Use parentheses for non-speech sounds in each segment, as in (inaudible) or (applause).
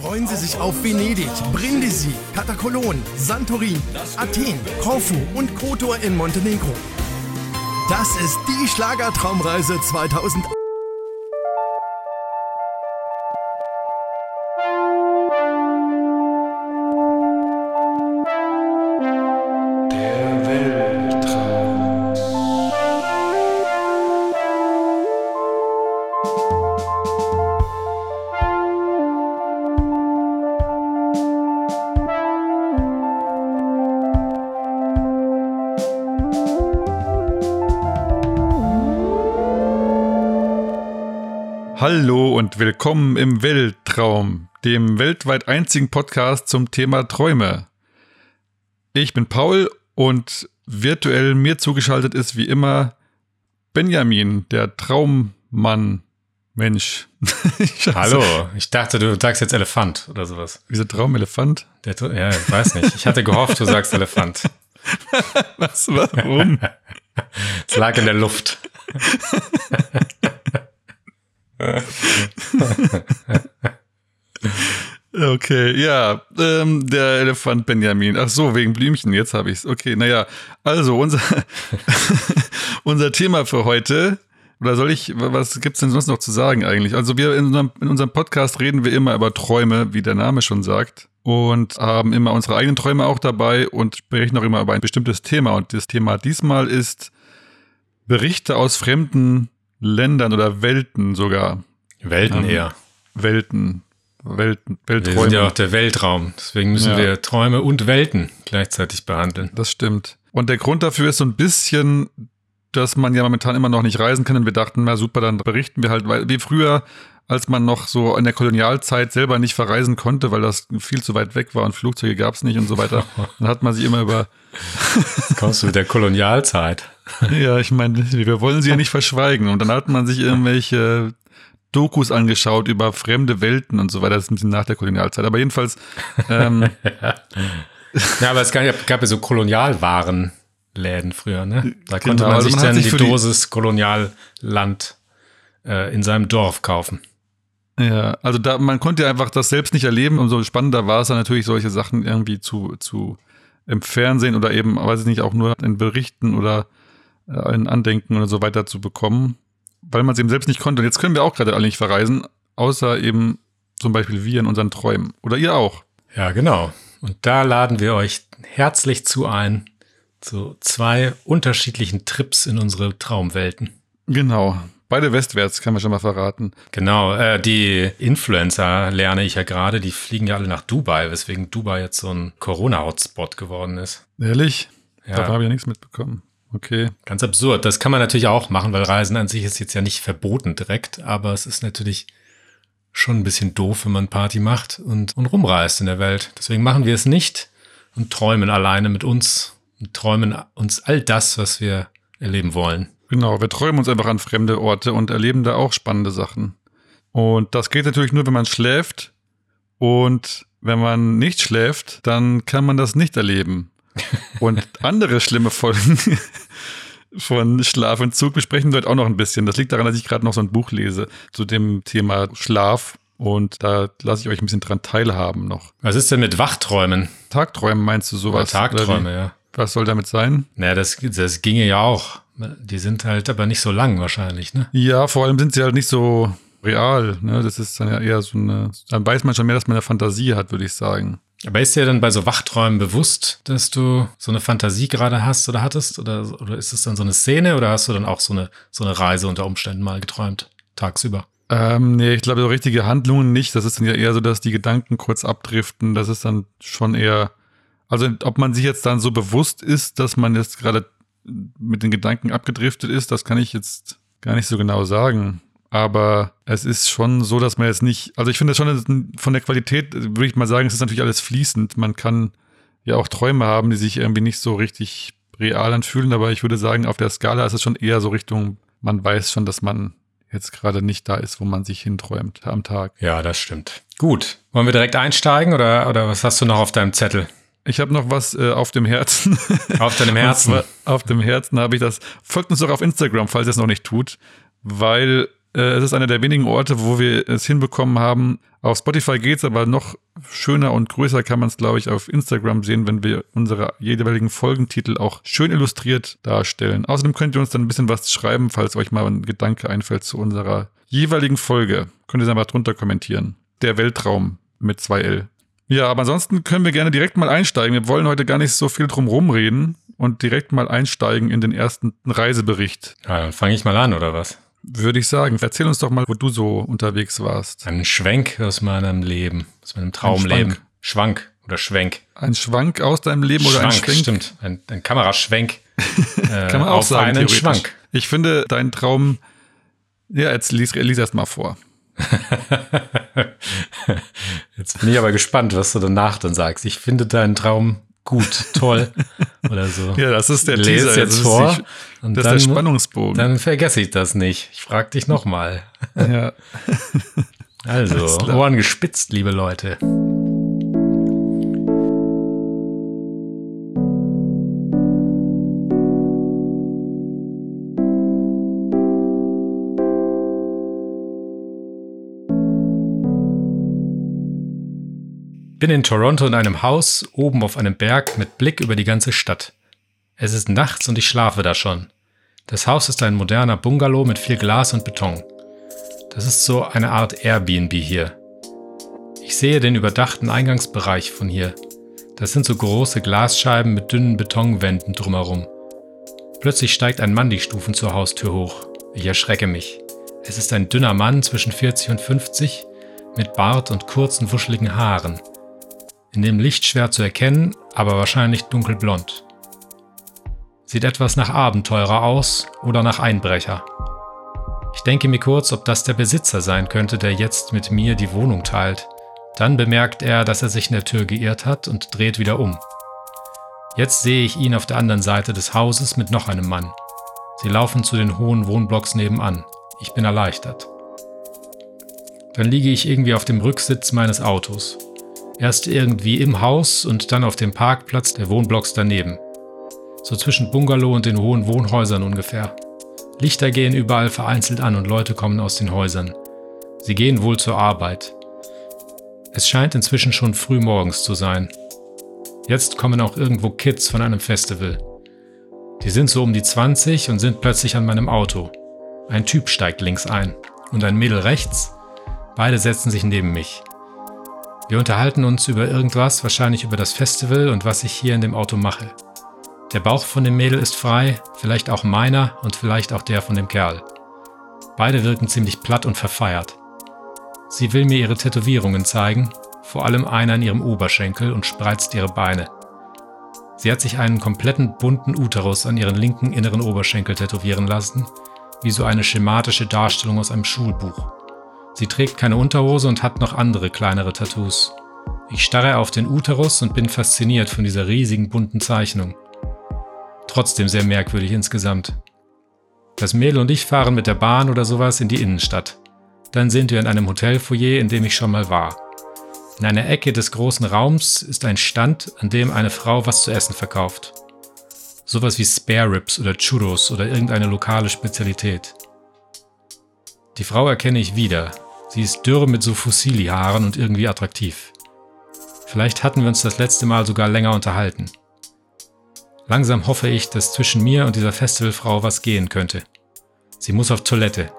Freuen Sie sich auf Venedig, Brindisi, Katakolon, Santorin, Athen, Korfu und Kotor in Montenegro. Das ist die Schlagertraumreise 2000. willkommen im Weltraum, dem weltweit einzigen Podcast zum Thema Träume. Ich bin Paul und virtuell mir zugeschaltet ist wie immer Benjamin, der Traummann. Mensch. (laughs) Hallo, ich dachte, du sagst jetzt Elefant oder sowas. Wieso Traumelefant? Der, ja, ich weiß nicht. Ich hatte gehofft, du sagst Elefant. (laughs) Was, warum? (laughs) Es lag in der Luft. (laughs) Okay, ja, ähm, der Elefant Benjamin. Ach so, wegen Blümchen, jetzt habe ich's. Okay, naja, also unser, (laughs) unser Thema für heute, oder soll ich, was gibt's denn sonst noch zu sagen eigentlich? Also wir in unserem, in unserem Podcast reden wir immer über Träume, wie der Name schon sagt, und haben immer unsere eigenen Träume auch dabei und sprechen auch immer über ein bestimmtes Thema. Und das Thema diesmal ist Berichte aus fremden Ländern oder Welten sogar. Welten Ähm, eher. Welten. Welten, Wir Weltträume. sind ja auch der Weltraum. Deswegen müssen Ja. wir Träume und Welten gleichzeitig behandeln. Das stimmt. Und der Grund dafür ist so ein bisschen, dass man ja momentan immer noch nicht reisen kann. Und wir dachten, na super, dann berichten wir halt, weil wie früher, als man noch so in der Kolonialzeit selber nicht verreisen konnte, weil das viel zu weit weg war und Flugzeuge gab es nicht und so weiter. (laughs) Dann hat man sich immer über, kommst du mit der Kolonialzeit. (laughs) ja, ich meine, wir wollen sie ja nicht verschweigen. Und dann hat man sich irgendwelche Dokus angeschaut über fremde Welten und so weiter. Das ist ein bisschen nach der Kolonialzeit. Aber jedenfalls, ähm, (laughs) Ja, aber es gab, ja- gab ja so Kolonialwarenläden früher, ne? Da konnte Genau, man also sich man dann sich die- Dosis Kolonialland äh, in seinem Dorf kaufen. Ja, also da, man konnte ja einfach das selbst nicht erleben. Umso spannender war es dann natürlich, solche Sachen irgendwie zu, zu im Fernsehen oder eben, weiß ich nicht, auch nur in Berichten oder äh, in Andenken oder so weiter zu bekommen, weil man es eben selbst nicht konnte. Und jetzt können wir auch gerade alle nicht verreisen, außer eben zum Beispiel wir in unseren Träumen. Oder ihr auch. Ja, genau. Und da laden wir euch herzlich zu ein, zu zwei unterschiedlichen Trips in unsere Traumwelten. Genau. Beide westwärts, kann man schon mal verraten. Genau, äh, die Influencer lerne ich ja gerade, die fliegen ja alle nach Dubai, weswegen Dubai jetzt so ein Corona-Hotspot geworden ist. Ehrlich? Ja. Davon habe ich ja nichts mitbekommen. Okay. Ganz absurd. Das kann man natürlich auch machen, weil Reisen an sich ist jetzt ja nicht verboten direkt, aber es ist natürlich schon ein bisschen doof, wenn man Party macht und, und rumreist in der Welt. Deswegen machen wir es nicht und träumen alleine mit uns und träumen uns all das, was wir erleben wollen. Genau, wir träumen uns einfach an fremde Orte und erleben da auch spannende Sachen. Und das geht natürlich nur, wenn man schläft. Und wenn man nicht schläft, dann kann man das nicht erleben. (laughs) Und andere schlimme Folgen (laughs) von Schlafentzug besprechen wir heute auch noch ein bisschen. Das liegt daran, dass ich gerade noch so ein Buch lese zu dem Thema Schlaf. Und da lasse ich euch ein bisschen dran teilhaben noch. Was ist denn mit Wachträumen? Tagträumen meinst du sowas? Oder Tagträume, ja. Was soll damit sein? Naja, das, das ginge ja auch. Die sind halt aber nicht so lang wahrscheinlich, ne? Ja, vor allem sind sie halt nicht so real. Ne? Das ist dann ja eher so eine. Dann weiß man schon mehr, dass man eine Fantasie hat, würde ich sagen. Aber ist dir dann bei so Wachträumen bewusst, dass du so eine Fantasie gerade hast oder hattest? Oder, oder ist es dann so eine Szene oder hast du dann auch so eine, so eine Reise unter Umständen mal geträumt? Tagsüber. Ähm, nee, ich glaube, so richtige Handlungen nicht. Das ist dann ja eher so, dass die Gedanken kurz abdriften. Das ist dann schon eher. Also, ob man sich jetzt dann so bewusst ist, dass man jetzt gerade mit den Gedanken abgedriftet ist, das kann ich jetzt gar nicht so genau sagen. Aber es ist schon so, dass man jetzt nicht, also ich finde schon von der Qualität, würde ich mal sagen, es ist natürlich alles fließend. Man kann ja auch Träume haben, die sich irgendwie nicht so richtig real anfühlen, aber ich würde sagen, auf der Skala ist es schon eher so Richtung, man weiß schon, dass man jetzt gerade nicht da ist, wo man sich hinträumt am Tag. Ja, das stimmt. Gut. Wollen wir direkt einsteigen oder, oder was hast du noch auf deinem Zettel? Ich habe noch was äh, auf dem Herzen. (laughs) Auf deinem Herzen. Zwar auf dem Herzen habe ich das. Folgt uns doch auf Instagram, falls ihr es noch nicht tut, weil Äh, es ist einer der wenigen Orte, wo wir es hinbekommen haben. Auf Spotify geht's, aber noch schöner und größer kann man es, glaube ich, auf Instagram sehen, wenn wir unsere jeweiligen Folgentitel auch schön illustriert darstellen. Außerdem könnt ihr uns dann ein bisschen was schreiben, falls euch mal ein Gedanke einfällt zu unserer jeweiligen Folge. Könnt ihr es einfach drunter kommentieren. Der Weltraum mit 2L. Ja, aber ansonsten können wir gerne direkt mal einsteigen. Wir wollen heute gar nicht so viel drum rumreden und direkt mal einsteigen in den ersten Reisebericht. Ja, dann fange ich mal an, oder was? Würde ich sagen. Erzähl uns doch mal, wo du so unterwegs warst. Ein Schwenk aus meinem Leben, aus meinem Traumleben. Schwank. Schwank oder Schwenk. Ein Schwank aus deinem Leben oder Schwank, ein Schwenk? stimmt. Ein, ein Kameraschwenk. äh, (laughs) Kann man auch auf sagen, einen. Schwank. Ich finde, dein Traum, ja, jetzt lies, lies erst mal vor. Jetzt bin ich aber gespannt, was du danach dann sagst. Ich finde deinen Traum gut, toll oder so. (laughs) Ja, das ist der Lese Teaser. jetzt das ist vor die- und das dann, ist der Spannungsbogen. dann vergesse ich das nicht. Ich frage dich nochmal. ja. (laughs) Also. Ohren gespitzt, liebe Leute. Bin in Toronto in einem Haus oben auf einem Berg mit Blick über die ganze Stadt. Es ist nachts und ich schlafe da schon. Das Haus ist ein moderner Bungalow mit viel Glas und Beton. Das ist so eine Art Airbnb hier. Ich sehe den überdachten Eingangsbereich von hier. Das sind so große Glasscheiben mit dünnen Betonwänden drumherum. Plötzlich steigt ein Mann die Stufen zur Haustür hoch. Ich erschrecke mich. Es ist ein dünner Mann zwischen 40 und 50 mit Bart und kurzen, wuscheligen Haaren. In dem Licht schwer zu erkennen, aber wahrscheinlich dunkelblond. Sieht etwas nach Abenteurer aus oder nach Einbrecher. Ich denke mir kurz, ob das der Besitzer sein könnte, der jetzt mit mir die Wohnung teilt. Dann bemerkt er, dass er sich in der Tür geirrt hat und dreht wieder um. Jetzt sehe ich ihn auf der anderen Seite des Hauses mit noch einem Mann. Sie laufen zu den hohen Wohnblocks nebenan. Ich bin erleichtert. Dann liege ich irgendwie auf dem Rücksitz meines Autos. Erst irgendwie im Haus und dann auf dem Parkplatz der Wohnblocks daneben. So zwischen Bungalow und den hohen Wohnhäusern ungefähr. Lichter gehen überall vereinzelt an und Leute kommen aus den Häusern. Sie gehen wohl zur Arbeit. Es scheint inzwischen schon früh morgens zu sein. Jetzt kommen auch irgendwo Kids von einem Festival. Die sind so um die 20 und sind plötzlich an meinem Auto. Ein Typ steigt links ein und ein Mädel rechts. Beide setzen sich neben mich. Wir unterhalten uns über irgendwas, wahrscheinlich über das Festival und was ich hier in dem Auto mache. Der Bauch von dem Mädel ist frei, vielleicht auch meiner und vielleicht auch der von dem Kerl. Beide wirken ziemlich platt und verfeiert. Sie will mir ihre Tätowierungen zeigen, vor allem einer in ihrem Oberschenkel und spreizt ihre Beine. Sie hat sich einen kompletten bunten Uterus an ihren linken inneren Oberschenkel tätowieren lassen, wie so eine schematische Darstellung aus einem Schulbuch. Sie trägt keine Unterhose und hat noch andere kleinere Tattoos. Ich starre auf den Uterus und bin fasziniert von dieser riesigen bunten Zeichnung. Trotzdem sehr merkwürdig insgesamt. Das Mädel und ich fahren mit der Bahn oder sowas in die Innenstadt. Dann sind wir in einem Hotelfoyer, in dem ich schon mal war. In einer Ecke des großen Raums ist ein Stand, an dem eine Frau was zu essen verkauft. Sowas wie Spare Ribs oder Churros oder irgendeine lokale Spezialität. Die Frau erkenne ich wieder. Sie ist dürr mit so Fusilli-Haaren und irgendwie attraktiv. Vielleicht hatten wir uns das letzte Mal sogar länger unterhalten. Langsam hoffe ich, dass zwischen mir und dieser Festivalfrau was gehen könnte. Sie muss auf Toilette.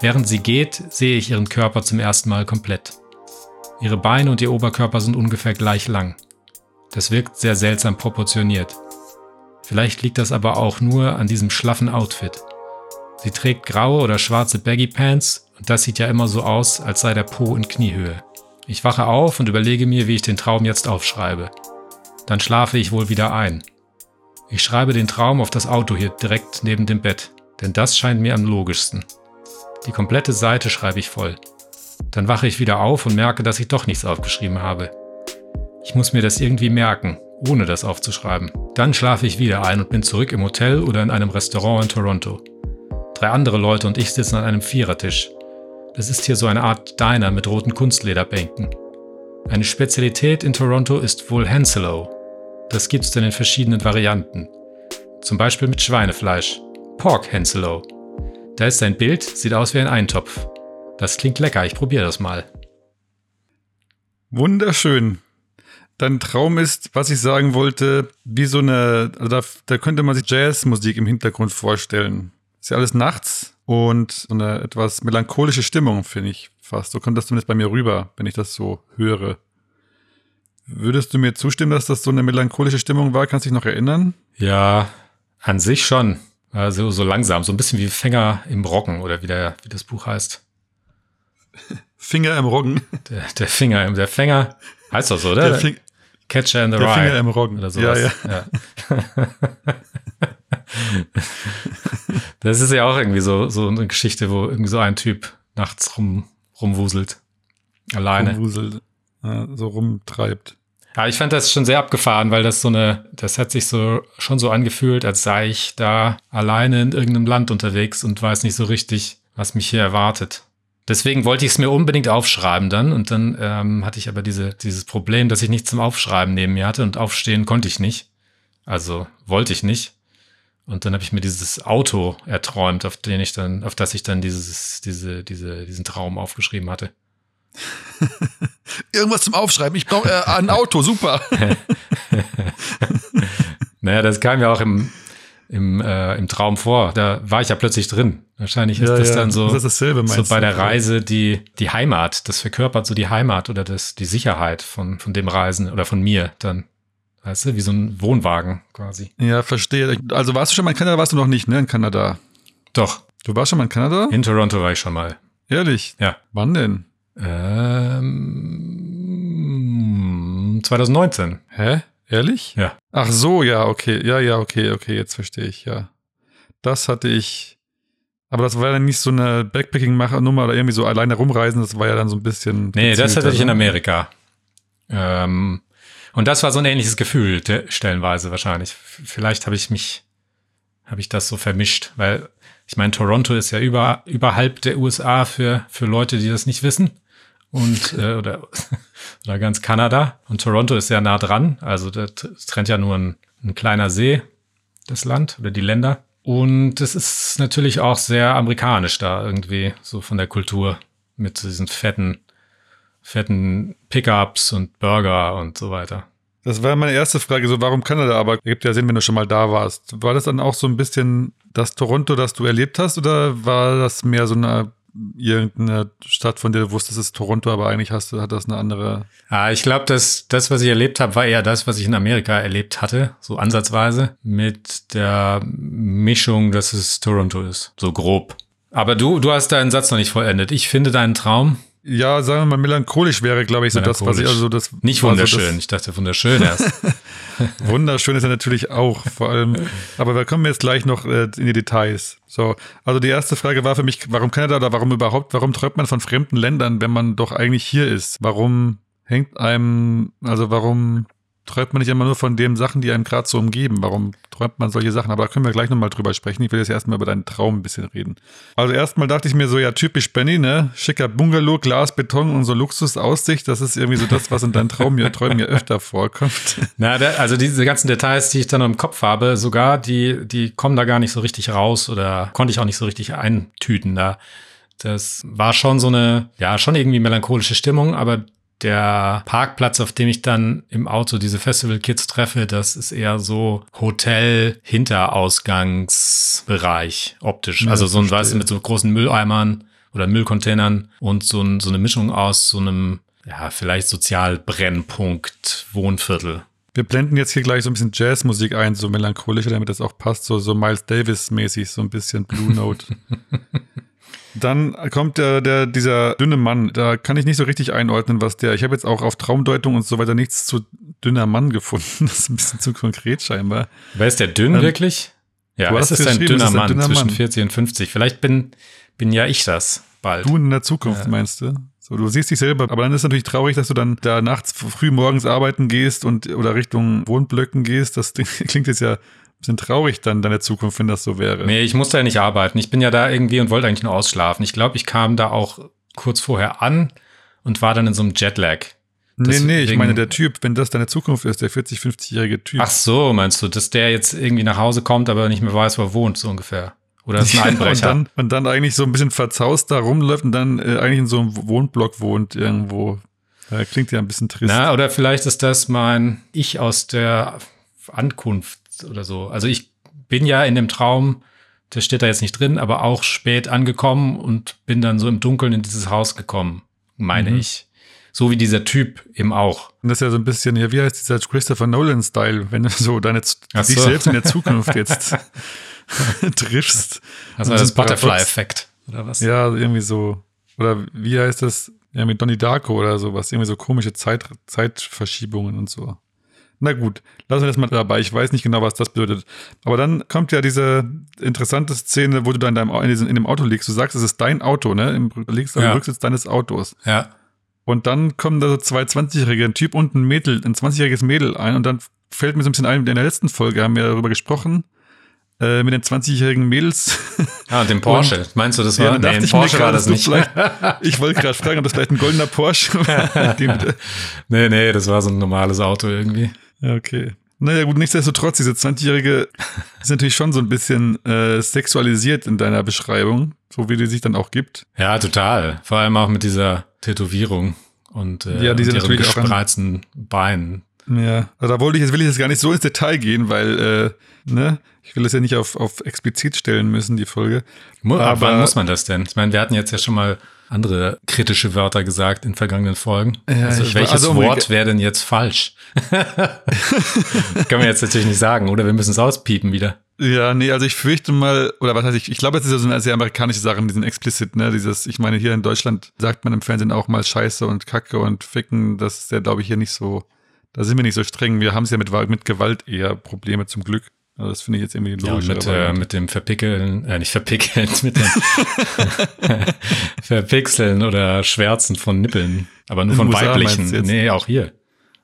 Während sie geht, sehe ich ihren Körper zum ersten Mal komplett. Ihre Beine und ihr Oberkörper sind ungefähr gleich lang. Das wirkt sehr seltsam proportioniert. Vielleicht liegt das aber auch nur an diesem schlaffen Outfit. Sie trägt graue oder schwarze Baggy Pants und das sieht ja immer so aus, als sei der Po in Kniehöhe. Ich wache auf und überlege mir, wie ich den Traum jetzt aufschreibe. Dann schlafe ich wohl wieder ein. Ich schreibe den Traum auf das Auto hier direkt neben dem Bett, denn das scheint mir am logischsten. Die komplette Seite schreibe ich voll. Dann wache ich wieder auf und merke, dass ich doch nichts aufgeschrieben habe. Ich muss mir das irgendwie merken, ohne das aufzuschreiben. Dann schlafe ich wieder ein und bin zurück im Hotel oder in einem Restaurant in Toronto. Drei andere Leute und ich sitzen an einem Vierertisch. Das ist hier so eine Art Diner mit roten Kunstlederbänken. Eine Spezialität in Toronto ist wohl Hanselo. Das gibt's dann in verschiedenen Varianten. Zum Beispiel mit Schweinefleisch. Pork Hanselo. Da ist ein Bild, sieht aus wie ein Eintopf. Das klingt lecker, ich probiere das mal. Wunderschön. Dein Traum ist, was ich sagen wollte, wie so eine, also da, da könnte man sich Jazzmusik im Hintergrund vorstellen. Ist ja alles nachts und so eine etwas melancholische Stimmung, finde ich fast. So kommt das zumindest bei mir rüber, wenn ich das so höre. Würdest du mir zustimmen, dass das so eine melancholische Stimmung war? Kannst du dich noch erinnern? Ja, an sich schon. Also so langsam, so ein bisschen wie Fänger im Roggen oder wie, der, wie das Buch heißt. (laughs) Finger im Roggen. Der, der Finger, der Fänger heißt doch so, oder? Der Fing Catcher in the der Rye. Finger im Roggen. Oder sowas. Ja, ja. (laughs) (laughs) (laughs) das ist ja auch irgendwie so, so eine Geschichte, wo irgendwie so ein Typ nachts rum, rumwuselt. Alleine. Rumwuselt, ja, so rumtreibt. Ja, ich fand das schon sehr abgefahren, weil das so eine, das hat sich so schon so angefühlt, als sei ich da alleine in irgendeinem Land unterwegs und weiß nicht so richtig, was mich hier erwartet. Deswegen wollte ich es mir unbedingt aufschreiben dann und dann ähm, hatte ich aber diese, dieses Problem, dass ich nichts zum Aufschreiben neben mir hatte und aufstehen konnte ich nicht. Also wollte ich nicht. Und dann habe ich mir dieses Auto erträumt, auf den ich dann, auf das ich dann dieses, diese, diese, diesen Traum aufgeschrieben hatte. (laughs) Irgendwas zum Aufschreiben. Ich brauche äh, ein Auto, super. (laughs) naja, das kam ja auch im, im, äh, im Traum vor. Da war ich ja plötzlich drin. Wahrscheinlich ist Ja, das ja. dann so, Das dasselbe, so bei der Reise die, die Heimat. Das verkörpert so die Heimat oder das, die Sicherheit von, von dem Reisen oder von mir dann. Weißt du, wie so ein Wohnwagen quasi. Ja, verstehe. Also warst du schon mal in Kanada, warst du noch nicht, ne, in Kanada? Doch, Du warst schon mal in Kanada? in Toronto war ich schon mal. Ehrlich? Ja. Wann denn? Ähm, 2019. Hä? Ehrlich? Ja. Ach so, ja, okay. Ja, ja, okay, okay, jetzt verstehe ich, ja. Das hatte ich. Aber das war ja nicht so eine Backpacking-Nummer oder irgendwie so alleine rumreisen, das war ja dann so ein bisschen. Nee, das hatte ich in ne? Amerika. Ähm, und das war so ein ähnliches Gefühl, stellenweise wahrscheinlich. Vielleicht habe ich mich, habe ich das so vermischt, weil ich meine, Toronto ist ja über, überhalb der USA für, für Leute, die das nicht wissen. Und, (laughs) äh, oder, (laughs) oder ganz Kanada. Und Toronto ist sehr nah dran. Also das trennt ja nur ein, ein kleiner See, das Land oder die Länder. Und es ist natürlich auch sehr amerikanisch da irgendwie, so von der Kultur mit diesen fetten, fetten Pickups und Burger und so weiter. Das war meine erste Frage, so warum Kanada, aber gibt ja Sinn, wenn du schon mal da warst. War das dann auch so ein bisschen das Toronto, das du erlebt hast, oder war das mehr so eine irgendeine Stadt, von der du wusstest, es ist Toronto, aber eigentlich hast du, hat das eine andere. Ah, ich glaube, dass das, was ich erlebt habe, war eher das, was ich in Amerika erlebt hatte, so ansatzweise, mit der Mischung, dass es Toronto ist, so grob. Aber du, du hast deinen Satz noch nicht vollendet. Ich finde deinen Traum Ja, sagen wir mal, melancholisch wäre, glaube ich, so das, was ich, also das. nicht also wunderschön. ich dachte wunderschön erst. Das, (laughs) (laughs) wunderschön ist er natürlich auch, vor allem. Aber wir kommen jetzt gleich noch äh, in die Details. So, also die erste Frage war für mich, warum Kanada oder warum überhaupt, warum träumt man von fremden Ländern, wenn man doch eigentlich hier ist? Warum hängt einem, also warum träumt man nicht immer nur von den Sachen, die einem gerade so umgeben? Warum träumt man solche Sachen? Aber da können wir gleich nochmal drüber sprechen. Ich will jetzt erstmal über deinen Traum ein bisschen reden. Also erstmal dachte ich mir so, ja, typisch Benny, ne? Schicker Bungalow, Glas, Beton und so Luxusaussicht. Das ist irgendwie so das, was in deinen Traum, Träumen ja öfter vorkommt. (laughs) Na, da, also diese ganzen Details, die ich dann im Kopf habe, sogar, die, die kommen da gar nicht so richtig raus oder konnte ich auch nicht so richtig eintüten. Da, das war schon so eine, ja, schon irgendwie melancholische Stimmung, aber der Parkplatz, auf dem ich dann im Auto diese Festival-Kids treffe, das ist eher so Hotel-Hinterausgangsbereich optisch. Ja, also so ein, verstehe. weißt du, mit so großen Mülleimern oder Müllcontainern und so, ein, so eine Mischung aus so einem, ja, vielleicht Sozialbrennpunkt, Wohnviertel. Wir blenden jetzt hier gleich so ein bisschen Jazzmusik ein, so melancholischer, damit das auch passt, so, so Miles Davis-mäßig, so ein bisschen Blue Note. (laughs) Dann kommt der, der, dieser dünne Mann. Da kann ich nicht so richtig einordnen, was der. Ich habe jetzt auch auf Traumdeutung und so weiter nichts zu dünner Mann gefunden. (laughs) Das ist ein bisschen zu konkret scheinbar. Wer ist der dünn Ähm, wirklich? Ja, es ist ein dünner Mann dünner zwischen Mann. 40 und 50. Vielleicht bin, bin ja ich das bald. Du in der Zukunft, meinst du? So, du siehst dich selber, aber dann ist natürlich traurig, dass du dann da nachts früh morgens arbeiten gehst und oder Richtung Wohnblöcken gehst. Das (laughs) klingt jetzt ja bisschen traurig dann deine Zukunft, wenn das so wäre. Nee, ich musste ja nicht arbeiten. Ich bin ja da irgendwie und wollte eigentlich nur ausschlafen. Ich glaube, ich kam da auch kurz vorher an und war dann in so einem Jetlag. Nee, nee, ich Deswegen- meine, der Typ, wenn das deine Zukunft ist, der 40, 50-jährige Typ. Ach so, meinst du, dass der jetzt irgendwie nach Hause kommt, aber nicht mehr weiß, wo er wohnt, so ungefähr. Oder ist ein (laughs) Einbrecher. und, dann, und dann eigentlich so ein bisschen verzaust da rumläuft und dann äh, eigentlich in so einem Wohnblock wohnt irgendwo. Ja, klingt ja ein bisschen trist. Na, oder vielleicht ist das mein Ich aus der Ankunft oder so. Also ich bin ja in dem Traum, der steht da jetzt nicht drin, aber auch spät angekommen und bin dann so im Dunkeln in dieses Haus gekommen, meine mhm. ich. So wie dieser Typ eben auch. Und das ist ja so ein bisschen, ja, wie heißt dieser Christopher Nolan-Style, wenn du so deine Ach dich so. selbst in der Zukunft jetzt (laughs) triffst. Also das Butterfly-Effekt, oder was? Ja, irgendwie so. Oder wie heißt das? Ja, mit Donnie Darko oder sowas. Irgendwie so komische Zeit, Zeitverschiebungen und so. Na gut, lassen wir das mal dabei. Ich weiß nicht genau, was das bedeutet. Aber dann kommt ja diese interessante Szene, wo du da in, deinem, in, diesem, in dem Auto liegst. Du sagst, es ist dein Auto, ne? Im, liegst am ja. Rücksitz deines Autos. Ja. Und dann kommen da so zwei 20-Jährige, ein Typ und ein Mädel, ein 20-jähriges Mädel ein. Und dann fällt mir so ein bisschen ein, in der letzten Folge haben wir darüber gesprochen, äh, mit den 20-jährigen Mädels. (laughs) Ah, dem Porsche. Und, Meinst du, das war? Ja, nee, ein Porsche war das nicht. ich wollte gerade fragen, ob das vielleicht ein goldener Porsche war. (laughs) nee, nee, das war so ein normales Auto irgendwie. Ja, okay. Naja, gut, nichtsdestotrotz, diese 20-Jährige ist natürlich schon so ein bisschen äh, sexualisiert in deiner Beschreibung, so wie die sich dann auch gibt. Ja, total. Vor allem auch mit dieser Tätowierung und, äh, ja, diese und ihren gespreizten Beinen. Ja, also da wollte ich jetzt will ich jetzt gar nicht so ins Detail gehen, weil äh, ne, ich will das ja nicht auf, auf explizit stellen müssen, die Folge. Aber wann muss man das denn? Ich meine, wir hatten jetzt ja schon mal andere kritische Wörter gesagt in vergangenen Folgen. Ja, also welches also Wort wäre denn jetzt falsch? (laughs) Können wir jetzt natürlich nicht sagen, oder wir müssen es auspiepen wieder. Ja, nee, also ich fürchte mal, oder was heißt ich, ich glaube, es ist ja so eine sehr amerikanische Sache mit diesen explicit, ne, dieses, ich meine, hier in Deutschland sagt man im Fernsehen auch mal Scheiße und Kacke und Ficken, das ist ja, glaube ich, hier nicht so, da sind wir nicht so streng, wir haben es ja mit, mit Gewalt eher Probleme zum Glück. Also das finde ich jetzt irgendwie logisch. Ja, mit, äh, mit dem Verpickeln, äh, nicht verpickeln, (laughs) mit dem Verpixeln oder Schwärzen von Nippeln. Aber nur von USA weiblichen. Nee, auch hier.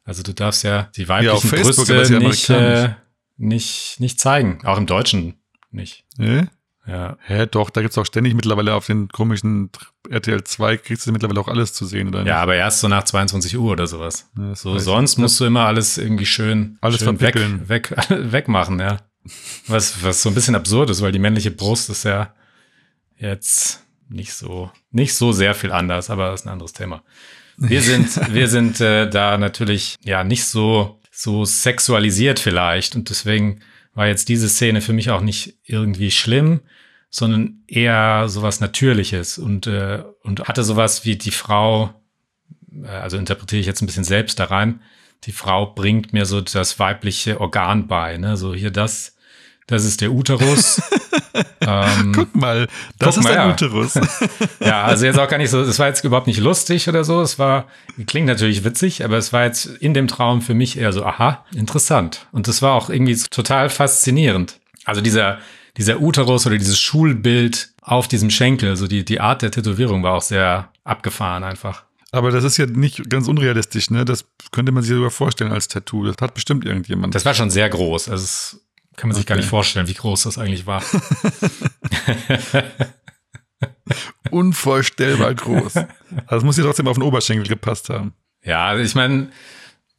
Also du darfst ja die weiblichen ja, Brüste ja nicht, äh, nicht, nicht zeigen. Auch im Deutschen nicht. Nee? Ja. Hä, doch, da gibt's auch ständig mittlerweile auf den komischen RTL 2 kriegst du mittlerweile auch alles zu sehen, oder nicht? Ja, aber erst so nach 22 Uhr oder sowas. Ja, so, sonst musst du immer alles irgendwie schön, alles schön weg, weg, (laughs) wegmachen, ja. Was, was so ein bisschen absurd ist, weil die männliche Brust ist ja jetzt nicht so, nicht so sehr viel anders, aber das ist ein anderes Thema. Wir sind, (laughs) wir sind äh, da natürlich ja nicht so, so sexualisiert vielleicht und deswegen war jetzt diese Szene für mich auch nicht irgendwie schlimm sondern eher sowas Natürliches und, äh, und hatte sowas wie die Frau, äh, also interpretiere ich jetzt ein bisschen selbst da rein, die Frau bringt mir so das weibliche Organ bei, ne? So hier das, das ist der Uterus. (laughs) ähm, guck mal, das guck ist mal, der ja. Uterus. (laughs) ja, also jetzt auch gar nicht so, es war jetzt überhaupt nicht lustig oder so. Es war, klingt natürlich witzig, aber es war jetzt in dem Traum für mich eher so, aha, interessant. Und das war auch irgendwie total faszinierend. Also dieser, dieser Uterus oder dieses Schulbild auf diesem Schenkel, also die, die Art der Tätowierung war auch sehr abgefahren einfach. Aber das ist ja nicht ganz unrealistisch, ne? Das könnte man sich sogar vorstellen als Tattoo. Das hat bestimmt irgendjemand. Das war schon sehr groß. Also das kann man sich okay. gar nicht vorstellen, wie groß das eigentlich war. (laughs) Unvorstellbar groß. Also es muss ja trotzdem auf den Oberschenkel gepasst haben. Ja, also ich meine,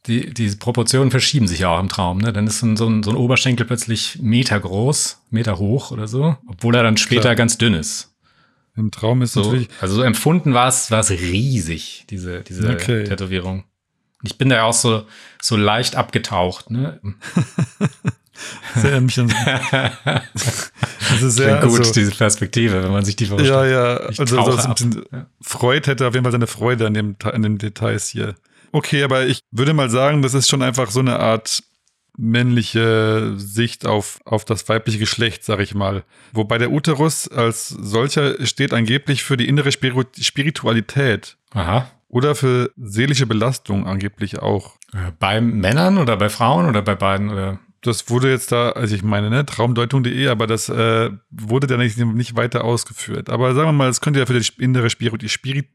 die, die Proportionen verschieben sich ja auch im Traum. Ne? Dann ist so ein, so ein Oberschenkel plötzlich Meter groß, Meter hoch oder so, obwohl er dann später Klar. ganz dünn ist. Im Traum ist so, natürlich. Also so empfunden war es, war es riesig, diese, diese okay. Tätowierung. Ich bin da ja auch so, so leicht abgetaucht. Ne? (laughs) (laughs) mich an, (laughs) das ist sehr gut, also, diese Perspektive, wenn man sich die vorstellt. Ja, ja, also so ein bisschen ja. Freud hätte auf jeden Fall seine Freude an, dem, an den Details hier. Okay, aber ich würde mal sagen, das ist schon einfach so eine Art männliche Sicht auf, auf das weibliche Geschlecht, sag ich mal. Wobei der Uterus als solcher steht angeblich für die innere Spiritualität. Aha. Oder für seelische Belastung angeblich auch. Äh, bei Männern oder bei Frauen oder bei beiden? Oder? Das wurde jetzt da, also ich meine, ne, traumdeutung.de, aber das äh, wurde da nicht, nicht weiter ausgeführt. Aber sagen wir mal, es könnte ja für die innere Spirit, Spirit,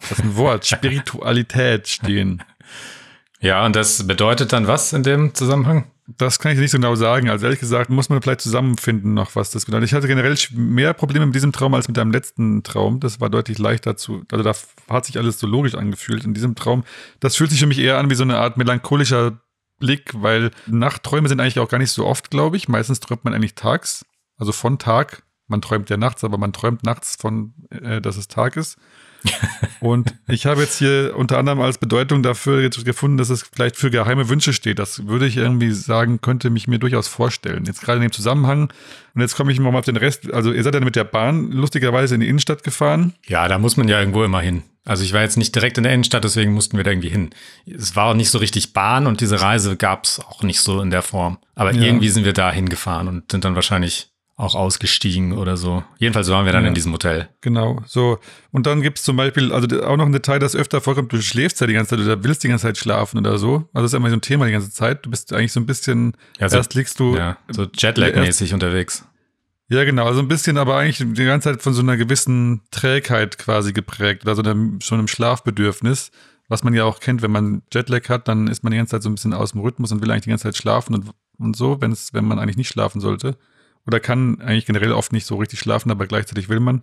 das ist ein Wort, (laughs) Spiritualität stehen. Ja, und das bedeutet dann was in dem Zusammenhang? Das kann ich nicht so genau sagen. Also ehrlich gesagt muss man vielleicht zusammenfinden noch, was das bedeutet. Ich hatte generell mehr Probleme mit diesem Traum als mit deinem letzten Traum. Das war deutlich leichter zu, also da hat sich alles so logisch angefühlt in diesem Traum. Das fühlt sich für mich eher an wie so eine Art melancholischer Blick, weil Nachtträume sind eigentlich auch gar nicht so oft, glaube ich. Meistens träumt man eigentlich tags, also von Tag man träumt ja nachts, aber man träumt nachts von, äh, dass es Tag ist. (laughs) und ich habe jetzt hier unter anderem als Bedeutung dafür gefunden, dass es vielleicht für geheime Wünsche steht. Das würde ich irgendwie sagen, könnte mich mir durchaus vorstellen. Jetzt gerade in dem Zusammenhang. Und jetzt komme ich mal auf den Rest. Also ihr seid dann mit der Bahn lustigerweise in die Innenstadt gefahren. Ja, da muss man ja irgendwo immer hin. Also ich war jetzt nicht direkt in der Innenstadt, deswegen mussten wir da irgendwie hin. Es war auch nicht so richtig Bahn und diese Reise gab es auch nicht so in der Form. Aber ja. irgendwie sind wir da hingefahren und sind dann wahrscheinlich auch ausgestiegen oder so. Jedenfalls waren wir dann ja, in diesem Hotel. Genau, so. Und dann gibt es zum Beispiel, also auch noch ein Detail, das öfter vorkommt, du schläfst ja die ganze Zeit oder willst die ganze Zeit schlafen oder so. Also das ist immer so ein Thema die ganze Zeit. Du bist eigentlich so ein bisschen, ja, so, erst liegst du. Ja, so Jetlag-mäßig unterwegs. Ja, genau, also ein bisschen, aber eigentlich die ganze Zeit von so einer gewissen Trägheit quasi geprägt oder so einem, schon einem Schlafbedürfnis. Was man ja auch kennt, wenn man Jetlag hat, dann ist man die ganze Zeit so ein bisschen aus dem Rhythmus und will eigentlich die ganze Zeit schlafen und, und so, wenn es, wenn man eigentlich nicht schlafen sollte oder kann eigentlich generell oft nicht so richtig schlafen, aber gleichzeitig will man.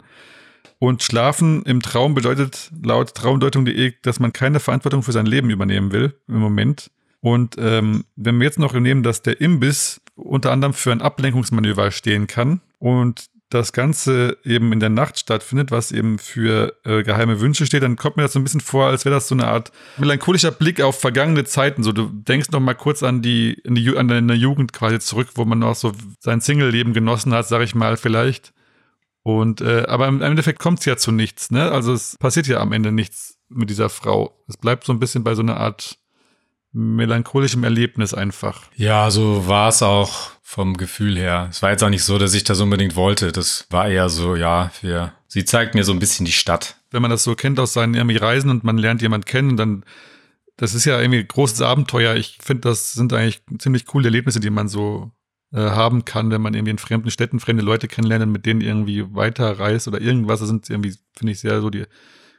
Und schlafen im Traum bedeutet laut traumdeutung.de, dass man keine Verantwortung für sein Leben übernehmen will im Moment. Und ähm, wenn wir jetzt noch nehmen, dass der Imbiss unter anderem für ein Ablenkungsmanöver stehen kann und das Ganze eben in der Nacht stattfindet, was eben für äh, geheime Wünsche steht, dann kommt mir das so ein bisschen vor, als wäre das so eine Art melancholischer Blick auf vergangene Zeiten. So, du denkst noch mal kurz an die, die an deine Jugend quasi zurück, wo man noch so sein Single-Leben genossen hat, sag ich mal, vielleicht. Und äh, aber im Endeffekt kommt es ja zu nichts, ne? Also es passiert ja am Ende nichts mit dieser Frau. Es bleibt so ein bisschen bei so einer Art melancholischem Erlebnis einfach. Ja, so war es auch vom Gefühl her. Es war jetzt auch nicht so, dass ich das unbedingt wollte. Das war eher so, ja, wir, sie zeigt mir so ein bisschen die Stadt. Wenn man das so kennt aus seinen irgendwie Reisen und man lernt jemanden kennen, dann, das ist ja irgendwie ein großes Abenteuer. Ich finde, das sind eigentlich ziemlich coole Erlebnisse, die man so äh, haben kann, wenn man irgendwie in fremden Städten fremde Leute kennenlernt, mit denen irgendwie weiterreist oder irgendwas. Das sind irgendwie, finde ich, sehr so die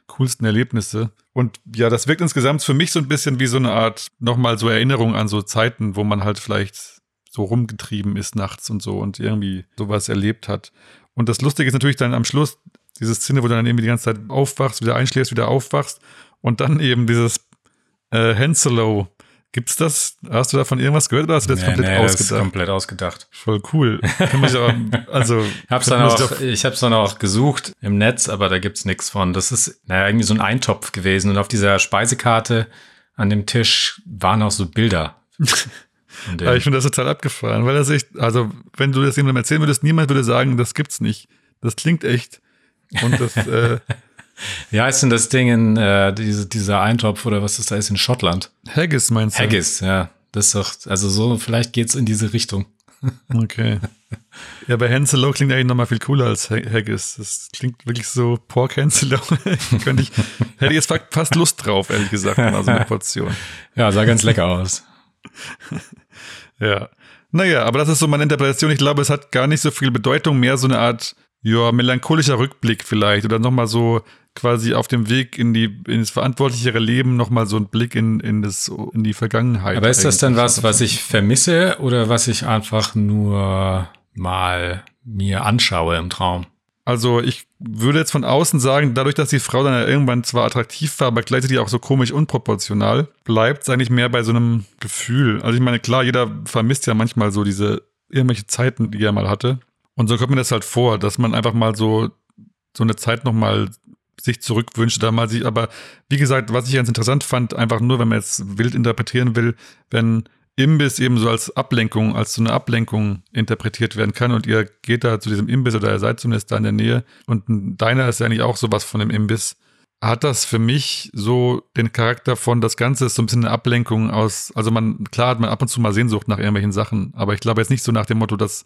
coolsten Erlebnisse. Und ja, das wirkt insgesamt für mich so ein bisschen wie so eine Art nochmal so Erinnerung an so Zeiten, wo man halt vielleicht so rumgetrieben ist nachts und so und irgendwie sowas erlebt hat. Und das Lustige ist natürlich dann am Schluss diese Szene, wo du dann irgendwie die ganze Zeit aufwachst, wieder einschläfst, wieder aufwachst und dann eben dieses äh, Henselo Gibt's das? Hast du davon irgendwas gehört oder hast du das nee, komplett nee, ausgedacht? Das ist komplett ausgedacht. Voll cool. also, (laughs) hab's dann auch, ich habe es dann auch gesucht im Netz, aber da gibt's nichts von. Das ist naja, irgendwie so ein Eintopf gewesen und auf dieser Speisekarte an dem Tisch waren auch so Bilder. (laughs) ja, ich finde das total abgefahren, weil das echt, also wenn du das jemandem erzählen würdest, niemand würde sagen, das gibt's nicht. Das klingt echt. Und das, äh, (laughs) Wie heißt denn das Ding in äh, diese, dieser Eintopf oder was das da ist in Schottland? Haggis meinst du? Haggis, ja. Das ist doch, also so, vielleicht geht's in diese Richtung. (laughs) Okay. Ja, bei Henselo klingt eigentlich nochmal viel cooler als Haggis. Das klingt wirklich so Pork. (laughs) Könnte ich, hätte ich jetzt fast Lust drauf, ehrlich gesagt, mal so eine Portion. Ja, sah ganz lecker aus. (laughs) ja. Naja, aber das ist so meine Interpretation. Ich glaube, es hat gar nicht so viel Bedeutung, mehr so eine Art, ja, melancholischer Rückblick vielleicht oder nochmal so quasi auf dem Weg in die in das verantwortlichere Leben nochmal so ein Blick in, in, das, in die Vergangenheit. Aber ist das denn was, was ich vermisse oder was ich einfach nur mal mir anschaue im Traum? Also ich würde jetzt von außen sagen, dadurch, dass die Frau dann ja irgendwann zwar attraktiv war, aber gleichzeitig auch so komisch unproportional, bleibt es eigentlich mehr bei so einem Gefühl. Also ich meine, klar, jeder vermisst ja manchmal so diese irgendwelche Zeiten, die er mal hatte. Und so kommt mir das halt vor, dass man einfach mal so so eine Zeit nochmal sich zurückwünscht da mal sie, aber wie gesagt, was ich ganz interessant fand, einfach nur, wenn man jetzt wild interpretieren will, wenn Imbiss eben so als Ablenkung, als so eine Ablenkung interpretiert werden kann und ihr geht da zu diesem Imbiss oder ihr seid zumindest da in der Nähe und deiner ist ja eigentlich auch sowas von dem Imbiss, hat das für mich so den Charakter von, das Ganze ist so ein bisschen eine Ablenkung aus, also man, klar hat man ab und zu mal Sehnsucht nach irgendwelchen Sachen, aber ich glaube jetzt nicht so nach dem Motto, dass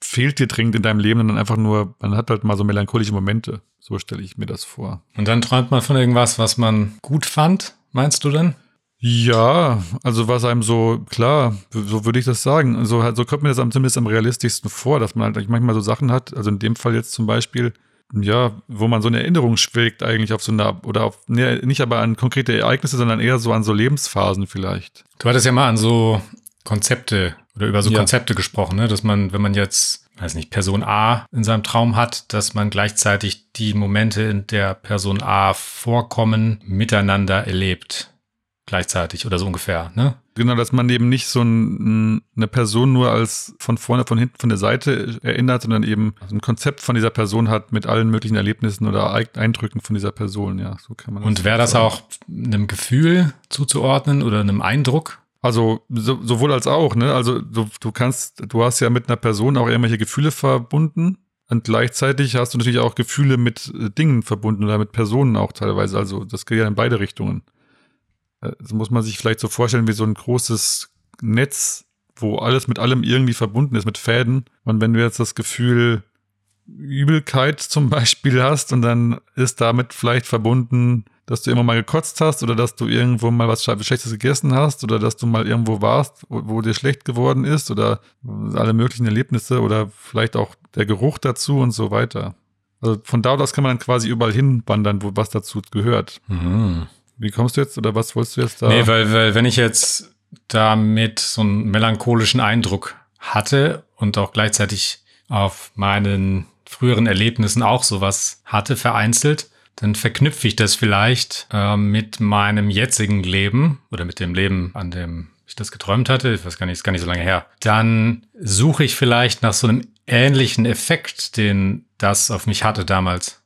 fehlt dir dringend in deinem Leben, sondern einfach nur, man hat halt mal so melancholische Momente. So stelle ich mir das vor. Und dann träumt man von irgendwas, was man gut fand, meinst du denn? Ja, also was einem so, klar, so würde ich das sagen. Also so kommt mir das zumindest am realistischsten vor, dass man halt manchmal so Sachen hat, also in dem Fall jetzt zum Beispiel, ja, wo man so eine Erinnerung schwelgt eigentlich auf so eine, oder auf, nee, nicht aber an konkrete Ereignisse, sondern eher so an so Lebensphasen vielleicht. Du hattest ja mal an so Konzepte oder über so ja. Konzepte gesprochen, ne? dass man, wenn man jetzt, weiß nicht, Person A in seinem Traum hat, dass man gleichzeitig die Momente, in der Person A vorkommen, miteinander erlebt. gleichzeitig oder so ungefähr, ne? Genau, dass man eben nicht so ein, eine Person nur als von vorne, von hinten, von der Seite erinnert, sondern eben ein Konzept von dieser Person hat mit allen möglichen Erlebnissen oder Eindrücken von dieser Person, ja, so kann man Und wäre das auch einem Gefühl zuzuordnen oder einem Eindruck? Also so, sowohl als auch, ne? Also du, du kannst, du hast ja mit einer Person auch irgendwelche Gefühle verbunden und gleichzeitig hast du natürlich auch Gefühle mit äh, Dingen verbunden oder mit Personen auch teilweise. Also das geht ja in beide Richtungen. Äh, das muss man sich vielleicht so vorstellen wie so ein großes Netz, wo alles mit allem irgendwie verbunden ist, mit Fäden. Und wenn du jetzt das Gefühl Übelkeit zum (laughs) Beispiel hast und dann ist damit vielleicht verbunden, dass du immer mal gekotzt hast oder dass du irgendwo mal was Schlechtes gegessen hast oder dass du mal irgendwo warst, wo, wo, dir schlecht geworden ist oder alle möglichen Erlebnisse oder vielleicht auch der Geruch dazu und so weiter. Also von da aus kann man dann quasi überall hinwandern, wo was dazu gehört. Mhm. Wie kommst du jetzt oder was wolltest du jetzt da? Nee, weil, weil wenn ich jetzt damit so einen melancholischen Eindruck hatte und auch gleichzeitig auf meinen früheren Erlebnissen auch sowas hatte, vereinzelt, dann verknüpfe ich das vielleicht äh, mit meinem jetzigen Leben oder mit dem Leben, an dem ich das geträumt hatte. Ich weiß gar nicht, ist gar nicht so lange her. Dann suche ich vielleicht nach so einem ähnlichen Effekt, den das auf mich hatte damals.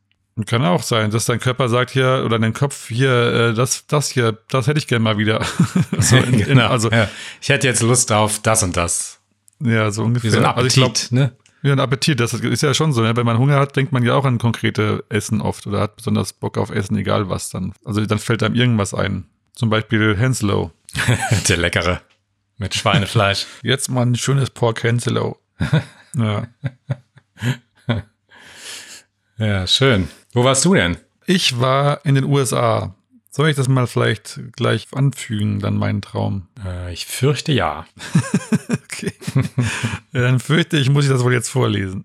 Kann auch sein, dass dein Körper sagt hier oder dein Kopf hier, äh, das, das hier, das hätte ich gerne mal wieder. (laughs) so in, (laughs) genau. in, also ja. ich hätte jetzt Lust auf das und das. Ja, so ungefähr. Wie so ein Appetit, also glaub, ne? Ja, ein Appetit, das ist ja schon so. Ne? Wenn man Hunger hat, denkt man ja auch an konkrete Essen oft oder hat besonders Bock auf Essen, egal was dann. Also dann fällt einem irgendwas ein. Zum Beispiel Henslow. (laughs) Der leckere. Mit Schweinefleisch. Jetzt mal ein schönes Pork Henslow. (laughs) ja. ja, schön. Wo warst du denn? Ich war in den USA. Soll ich das mal vielleicht gleich anfügen, dann meinen Traum? Äh, ich fürchte ja. (laughs) okay. ja, dann fürchte ich, muss ich das wohl jetzt vorlesen.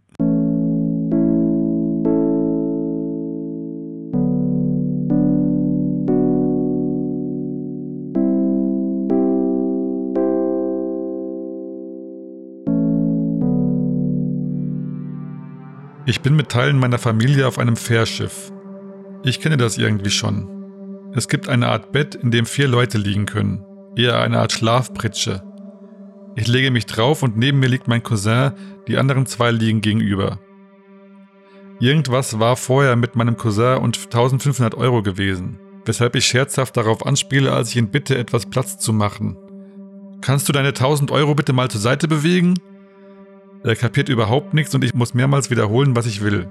Ich bin mit Teilen meiner Familie auf einem Fährschiff. Ich kenne das irgendwie schon. Es gibt eine Art Bett, in dem vier Leute liegen können. Eher eine Art Schlafpritsche. Ich lege mich drauf und neben mir liegt mein Cousin, die anderen zwei liegen gegenüber. Irgendwas war vorher mit meinem Cousin und 1500 Euro gewesen, weshalb ich scherzhaft darauf anspiele, als ich ihn bitte, etwas Platz zu machen. Kannst du deine 1000 Euro bitte mal zur Seite bewegen? Er kapiert überhaupt nichts und ich muss mehrmals wiederholen, was ich will.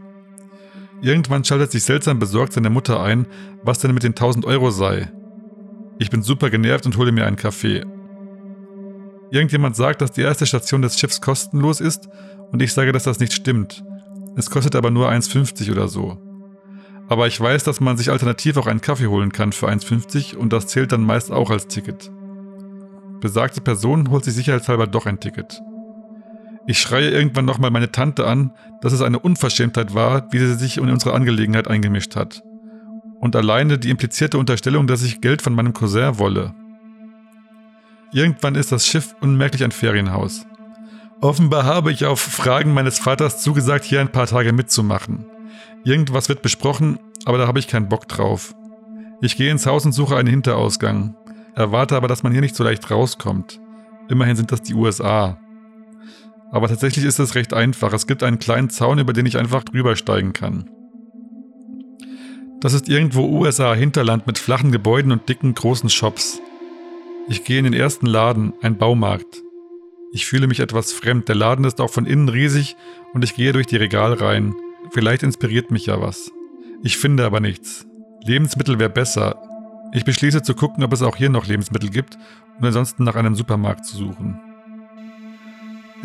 Irgendwann schaltet sich seltsam besorgt seine Mutter ein, was denn mit den 1000 Euro sei. Ich bin super genervt und hole mir einen Kaffee. Irgendjemand sagt, dass die erste Station des Schiffs kostenlos ist und ich sage, dass das nicht stimmt. Es kostet aber nur 1,50 oder so. Aber ich weiß, dass man sich alternativ auch einen Kaffee holen kann für 1,50 und das zählt dann meist auch als Ticket. Besagte Person holt sich sicherheitshalber doch ein Ticket. Ich schreie irgendwann nochmal meine Tante an, dass es eine Unverschämtheit war, wie sie sich in unsere Angelegenheit eingemischt hat. Und alleine die implizierte Unterstellung, dass ich Geld von meinem Cousin wolle. Irgendwann ist das Schiff unmerklich ein Ferienhaus. Offenbar habe ich auf Fragen meines Vaters zugesagt, hier ein paar Tage mitzumachen. Irgendwas wird besprochen, aber da habe ich keinen Bock drauf. Ich gehe ins Haus und suche einen Hinterausgang. Erwarte aber, dass man hier nicht so leicht rauskommt. Immerhin sind das die USA. Aber tatsächlich ist es recht einfach. Es gibt einen kleinen Zaun, über den ich einfach drüber steigen kann. Das ist irgendwo USA-Hinterland mit flachen Gebäuden und dicken großen Shops. Ich gehe in den ersten Laden, ein Baumarkt. Ich fühle mich etwas fremd. Der Laden ist auch von innen riesig und ich gehe durch die Regalreihen. Vielleicht inspiriert mich ja was. Ich finde aber nichts. Lebensmittel wäre besser. Ich beschließe zu gucken, ob es auch hier noch Lebensmittel gibt und ansonsten nach einem Supermarkt zu suchen.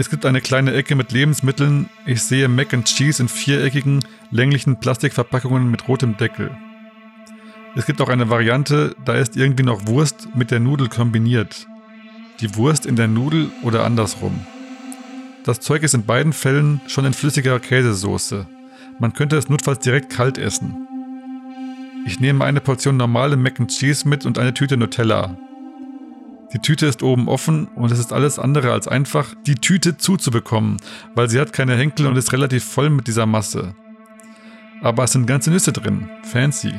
Es gibt eine kleine Ecke mit Lebensmitteln. Ich sehe Mac and Cheese in viereckigen, länglichen Plastikverpackungen mit rotem Deckel. Es gibt auch eine Variante, da ist irgendwie noch Wurst mit der Nudel kombiniert. Die Wurst in der Nudel oder andersrum. Das Zeug ist in beiden Fällen schon in flüssiger Käsesoße. Man könnte es notfalls direkt kalt essen. Ich nehme eine Portion normale Mac and Cheese mit und eine Tüte Nutella. Die Tüte ist oben offen und es ist alles andere als einfach, die Tüte zuzubekommen, weil sie hat keine Henkel und ist relativ voll mit dieser Masse. Aber es sind ganze Nüsse drin. Fancy.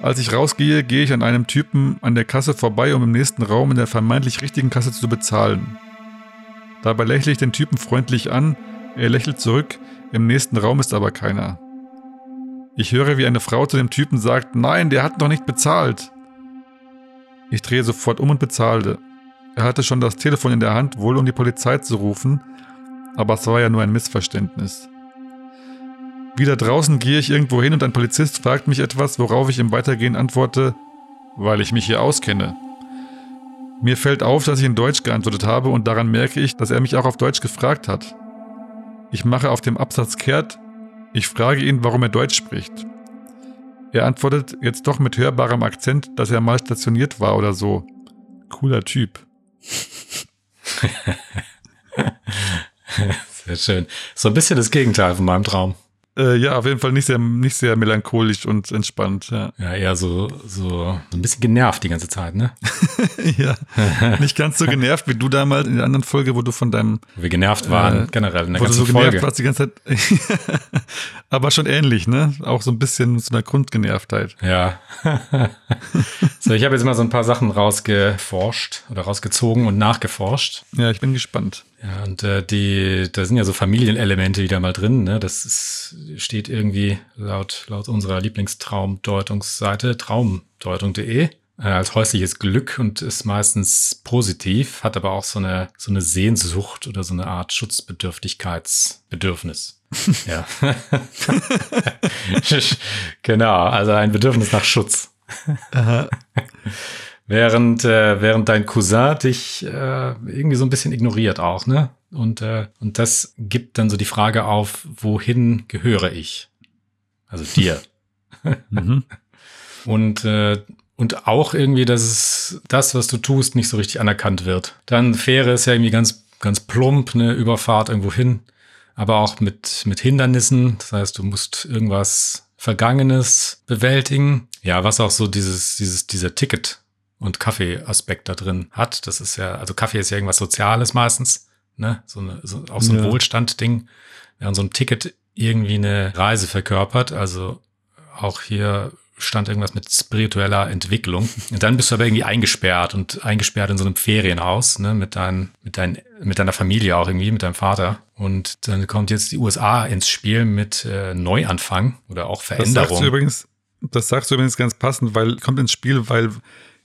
Als ich rausgehe, gehe ich an einem Typen an der Kasse vorbei, um im nächsten Raum in der vermeintlich richtigen Kasse zu bezahlen. Dabei lächle ich den Typen freundlich an, er lächelt zurück, im nächsten Raum ist aber keiner. Ich höre, wie eine Frau zu dem Typen sagt, nein, der hat noch nicht bezahlt. Ich drehe sofort um und bezahlte. Er hatte schon das Telefon in der Hand, wohl um die Polizei zu rufen, aber es war ja nur ein Missverständnis. Wieder draußen gehe ich irgendwo hin und ein Polizist fragt mich etwas, worauf ich im Weitergehen antworte, weil ich mich hier auskenne. Mir fällt auf, dass ich in Deutsch geantwortet habe und daran merke ich, dass er mich auch auf Deutsch gefragt hat. Ich mache auf dem Absatz kehrt, ich frage ihn, warum er Deutsch spricht. Er antwortet jetzt doch mit hörbarem Akzent, dass er mal stationiert war oder so. Cooler Typ. (laughs) Sehr schön. So ein bisschen das Gegenteil von meinem Traum. Äh, ja, auf jeden Fall nicht sehr, nicht sehr melancholisch und entspannt. Ja, ja eher so, so, so ein bisschen genervt die ganze Zeit, ne? (laughs) ja, nicht ganz so genervt wie du damals in der anderen Folge, wo du von deinem. Wo wir genervt waren, äh, generell in der ganzen Folge. Wo du so genervt warst die ganze Zeit. (laughs) Aber schon ähnlich, ne? Auch so ein bisschen so einer Grundgenervtheit. Ja. (laughs) so, ich habe jetzt mal so ein paar Sachen rausgeforscht oder rausgezogen und nachgeforscht. Ja, ich bin gespannt. Ja, und äh, die, da sind ja so Familienelemente wieder mal drin. Ne? Das ist, steht irgendwie laut, laut unserer Lieblingstraumdeutungsseite traumdeutung.de äh, als häusliches Glück und ist meistens positiv, hat aber auch so eine, so eine Sehnsucht oder so eine Art Schutzbedürftigkeitsbedürfnis. (laughs) ja. (laughs) genau, also ein Bedürfnis nach Schutz. Aha. Während, äh, während dein Cousin dich äh, irgendwie so ein bisschen ignoriert auch, ne? Und, äh, und das gibt dann so die Frage auf, wohin gehöre ich? Also dir. (laughs) mhm. Und, äh, und auch irgendwie, dass es das, was du tust, nicht so richtig anerkannt wird. Dann Fähre ist ja irgendwie ganz, ganz plump, eine Überfahrt irgendwo hin, aber auch mit, mit Hindernissen. Das heißt, du musst irgendwas Vergangenes bewältigen. Ja, was auch so dieses, dieses, dieser Ticket und Kaffee-Aspekt da drin hat. Das ist ja, also Kaffee ist ja irgendwas Soziales meistens, ne? So, eine, so auch so ein ja. Wohlstand-Ding, während so ein Ticket irgendwie eine Reise verkörpert. Also auch hier stand irgendwas mit spiritueller Entwicklung. Und dann bist du aber irgendwie eingesperrt und eingesperrt in so einem Ferienhaus, ne, mit, dein, mit, dein, mit deiner Familie auch irgendwie, mit deinem Vater. Und dann kommt jetzt die USA ins Spiel mit äh, Neuanfang oder auch Veränderung. Das sagst du übrigens, das sagst du übrigens ganz passend, weil kommt ins Spiel, weil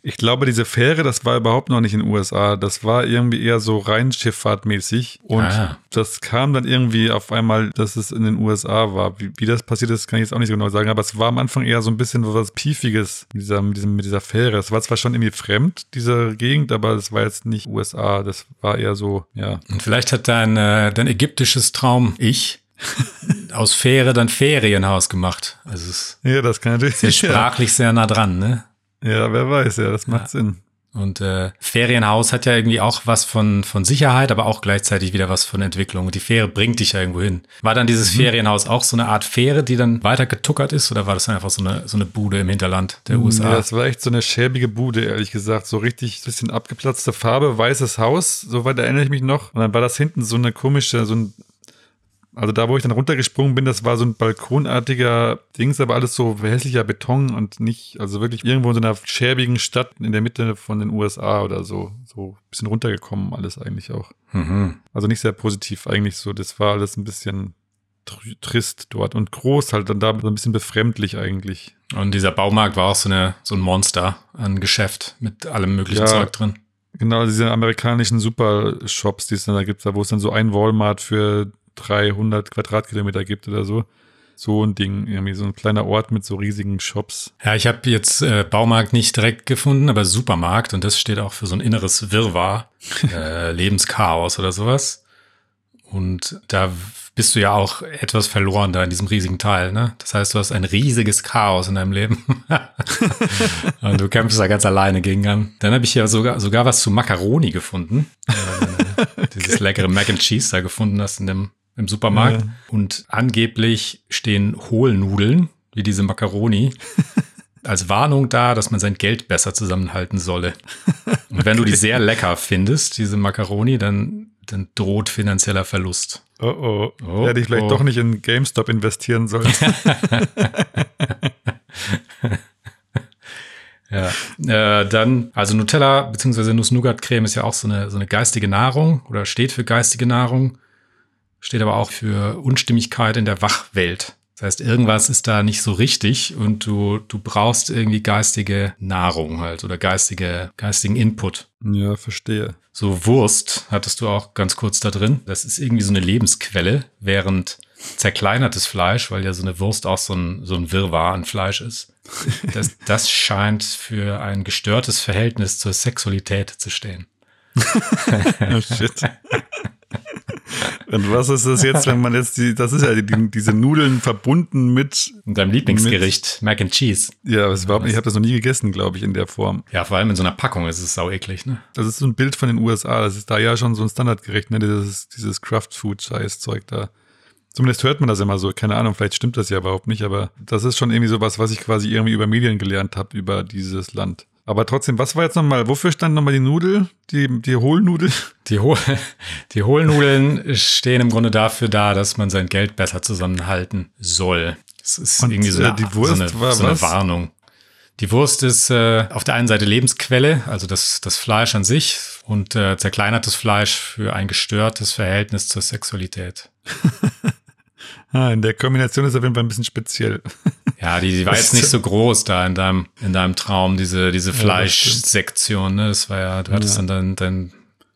ich glaube, diese Fähre, das war überhaupt noch nicht in den USA. Das war irgendwie eher so Rheinschifffahrtmäßig. Und ah. das kam dann irgendwie auf einmal, dass es in den USA war. Wie, wie, das passiert ist, kann ich jetzt auch nicht so genau sagen. Aber es war am Anfang eher so ein bisschen was Piefiges mit dieser, mit, diesem, mit dieser Fähre. Es war zwar schon irgendwie fremd, diese Gegend, aber es war jetzt nicht USA. Das war eher so, ja. Und vielleicht hat dein, äh, dein ägyptisches Traum-Ich (laughs) aus Fähre dann Ferienhaus gemacht. Also es ja, das kann natürlich. Ist ja sprachlich sehr nah dran, ne? Ja, wer weiß, ja, das macht ja. Sinn. Und äh, Ferienhaus hat ja irgendwie auch was von, von Sicherheit, aber auch gleichzeitig wieder was von Entwicklung. Und die Fähre bringt dich ja irgendwo hin. War dann dieses mhm. Ferienhaus auch so eine Art Fähre, die dann weiter getuckert ist? Oder war das einfach so eine, so eine Bude im Hinterland der USA? Ja, das war echt so eine schäbige Bude, ehrlich gesagt. So richtig bisschen abgeplatzte Farbe, weißes Haus, soweit erinnere ich mich noch. Und dann war das hinten so eine komische, so ein also da, wo ich dann runtergesprungen bin, das war so ein balkonartiger Dings, aber alles so hässlicher Beton und nicht, also wirklich irgendwo in so einer schäbigen Stadt in der Mitte von den USA oder so. So ein bisschen runtergekommen, alles eigentlich auch. Mhm. Also nicht sehr positiv eigentlich so. Das war alles ein bisschen trist dort und groß halt dann da so ein bisschen befremdlich eigentlich. Und dieser Baumarkt war auch so, eine, so ein Monster, ein Geschäft mit allem möglichen ja, Zeug drin. Genau, diese amerikanischen Supershops, die es dann da gibt, wo es dann so ein Walmart für 300 Quadratkilometer gibt oder so. So ein Ding, irgendwie so ein kleiner Ort mit so riesigen Shops. Ja, ich habe jetzt äh, Baumarkt nicht direkt gefunden, aber Supermarkt und das steht auch für so ein inneres Wirrwarr, (laughs) äh, Lebenschaos oder sowas. Und da bist du ja auch etwas verloren da in diesem riesigen Teil, ne? Das heißt, du hast ein riesiges Chaos in deinem Leben. (laughs) und du kämpfst da ganz alleine gegen an. Dann habe ich ja sogar, sogar was zu Macaroni gefunden. Äh. Dieses (laughs) leckere Mac and Cheese da gefunden hast in dem im Supermarkt. Ja. Und angeblich stehen Hohlnudeln, wie diese Macaroni, (laughs) als Warnung da, dass man sein Geld besser zusammenhalten solle. Und wenn okay. du die sehr lecker findest, diese Macaroni, dann, dann droht finanzieller Verlust. Oh oh. oh Hätte ich vielleicht oh. doch nicht in GameStop investieren sollen. (laughs) Ja, äh, dann, also Nutella bzw. Nuss-Nougat-Creme ist ja auch so eine, so eine geistige Nahrung oder steht für geistige Nahrung, steht aber auch für Unstimmigkeit in der Wachwelt. Das heißt, irgendwas ist da nicht so richtig und du, du brauchst irgendwie geistige Nahrung halt oder geistige, geistigen Input. Ja, verstehe. So Wurst hattest du auch ganz kurz da drin. Das ist irgendwie so eine Lebensquelle, während zerkleinertes Fleisch, weil ja so eine Wurst auch so ein, so ein Wirrwarr an Fleisch ist. Das, (laughs) das scheint für ein gestörtes Verhältnis zur Sexualität zu stehen. (laughs) oh shit. (laughs) Und was ist das jetzt, wenn man jetzt die, das ist ja die, diese Nudeln verbunden mit. Und deinem Lieblingsgericht, mit, Mac and Cheese. Ja, das überhaupt nicht, ich habe das noch nie gegessen, glaube ich, in der Form. Ja, vor allem in so einer Packung ist es sau eklig, ne? Das ist so ein Bild von den USA, das ist da ja schon so ein Standardgericht, ne? Dieses, dieses Craft-Food-Scheiß-Zeug da. Zumindest hört man das immer so. Keine Ahnung, vielleicht stimmt das ja überhaupt nicht, aber das ist schon irgendwie sowas, was ich quasi irgendwie über Medien gelernt habe, über dieses Land. Aber trotzdem, was war jetzt nochmal, wofür stand nochmal die Nudel? Die, die Hohlnudel? Die, Hohl, die Hohlnudeln stehen im Grunde dafür da, dass man sein Geld besser zusammenhalten soll. Das ist Und, irgendwie so eine, die Wurst so eine, war so eine? Warnung. Die Wurst ist äh, auf der einen Seite Lebensquelle, also das, das Fleisch an sich, und äh, zerkleinertes Fleisch für ein gestörtes Verhältnis zur Sexualität. (laughs) ah, in der Kombination ist auf jeden Fall ein bisschen speziell. Ja, die, die war jetzt nicht so groß da in deinem, in deinem Traum, diese, diese Fleischsektion, ne? Das war ja, du hattest Ja. dann dein, dein,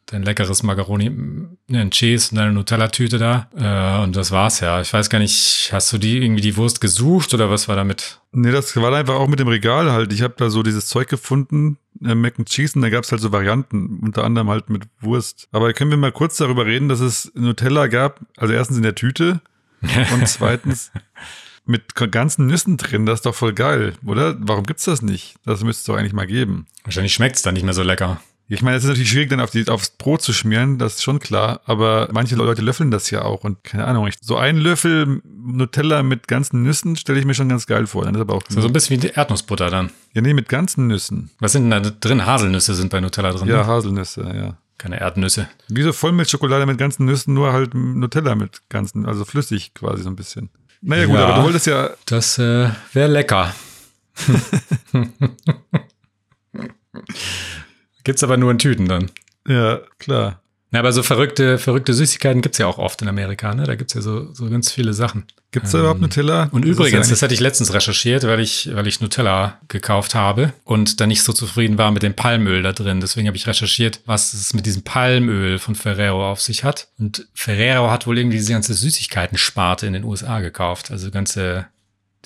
dein leckeres Macaroni, ne, ein Cheese und deine Nutella-Tüte da. Äh, und das war's ja. Ich weiß gar nicht, hast du die irgendwie die Wurst gesucht oder was war damit? Nee, das war einfach auch mit dem Regal halt. Ich habe da so dieses Zeug gefunden, äh, Mac and Cheese, und da gab's halt so Varianten, unter anderem halt mit Wurst. Aber können wir mal kurz darüber reden, dass es Nutella gab, also erstens in der Tüte und zweitens mit ganzen Nüssen drin. Das ist doch voll geil, oder? Warum gibt's das nicht? Das müsste es doch eigentlich mal geben. Wahrscheinlich schmeckt's dann nicht mehr so lecker. Ich meine, es ist natürlich schwierig, dann auf die, aufs Brot zu schmieren, das ist schon klar, aber manche Leute löffeln das ja auch und keine Ahnung, ich, so ein Löffel Nutella mit ganzen Nüssen stelle ich mir schon ganz geil vor. Dann ist aber auch So, so ein bisschen wie die Erdnussbutter dann. ja, nee, mit ganzen Nüssen. Was sind denn da drin? Haselnüsse sind bei Nutella drin. Ja, ne? Haselnüsse, ja. Keine Erdnüsse. Wie so Vollmilchschokolade mit ganzen Nüssen, nur halt Nutella mit ganzen, also flüssig quasi so ein bisschen. Naja gut, Ja. aber du wolltest ja, Das äh, wäre lecker. (laughs) Gibt's aber nur in Tüten dann. ja, klar. Na, aber so verrückte, verrückte Süßigkeiten gibt's ja auch oft in Amerika, ne? Da gibt's ja so, so ganz viele Sachen. Gibt's da überhaupt Nutella? Und Das übrigens, ja das hatte ich letztens recherchiert, weil ich, weil ich Nutella gekauft habe und dann nicht so zufrieden war mit dem Palmöl da drin. Deswegen habe ich recherchiert, was es mit diesem Palmöl von Ferrero auf sich hat. Und Ferrero hat wohl irgendwie diese ganze Süßigkeiten-Sparte in den USA gekauft. Also ganze,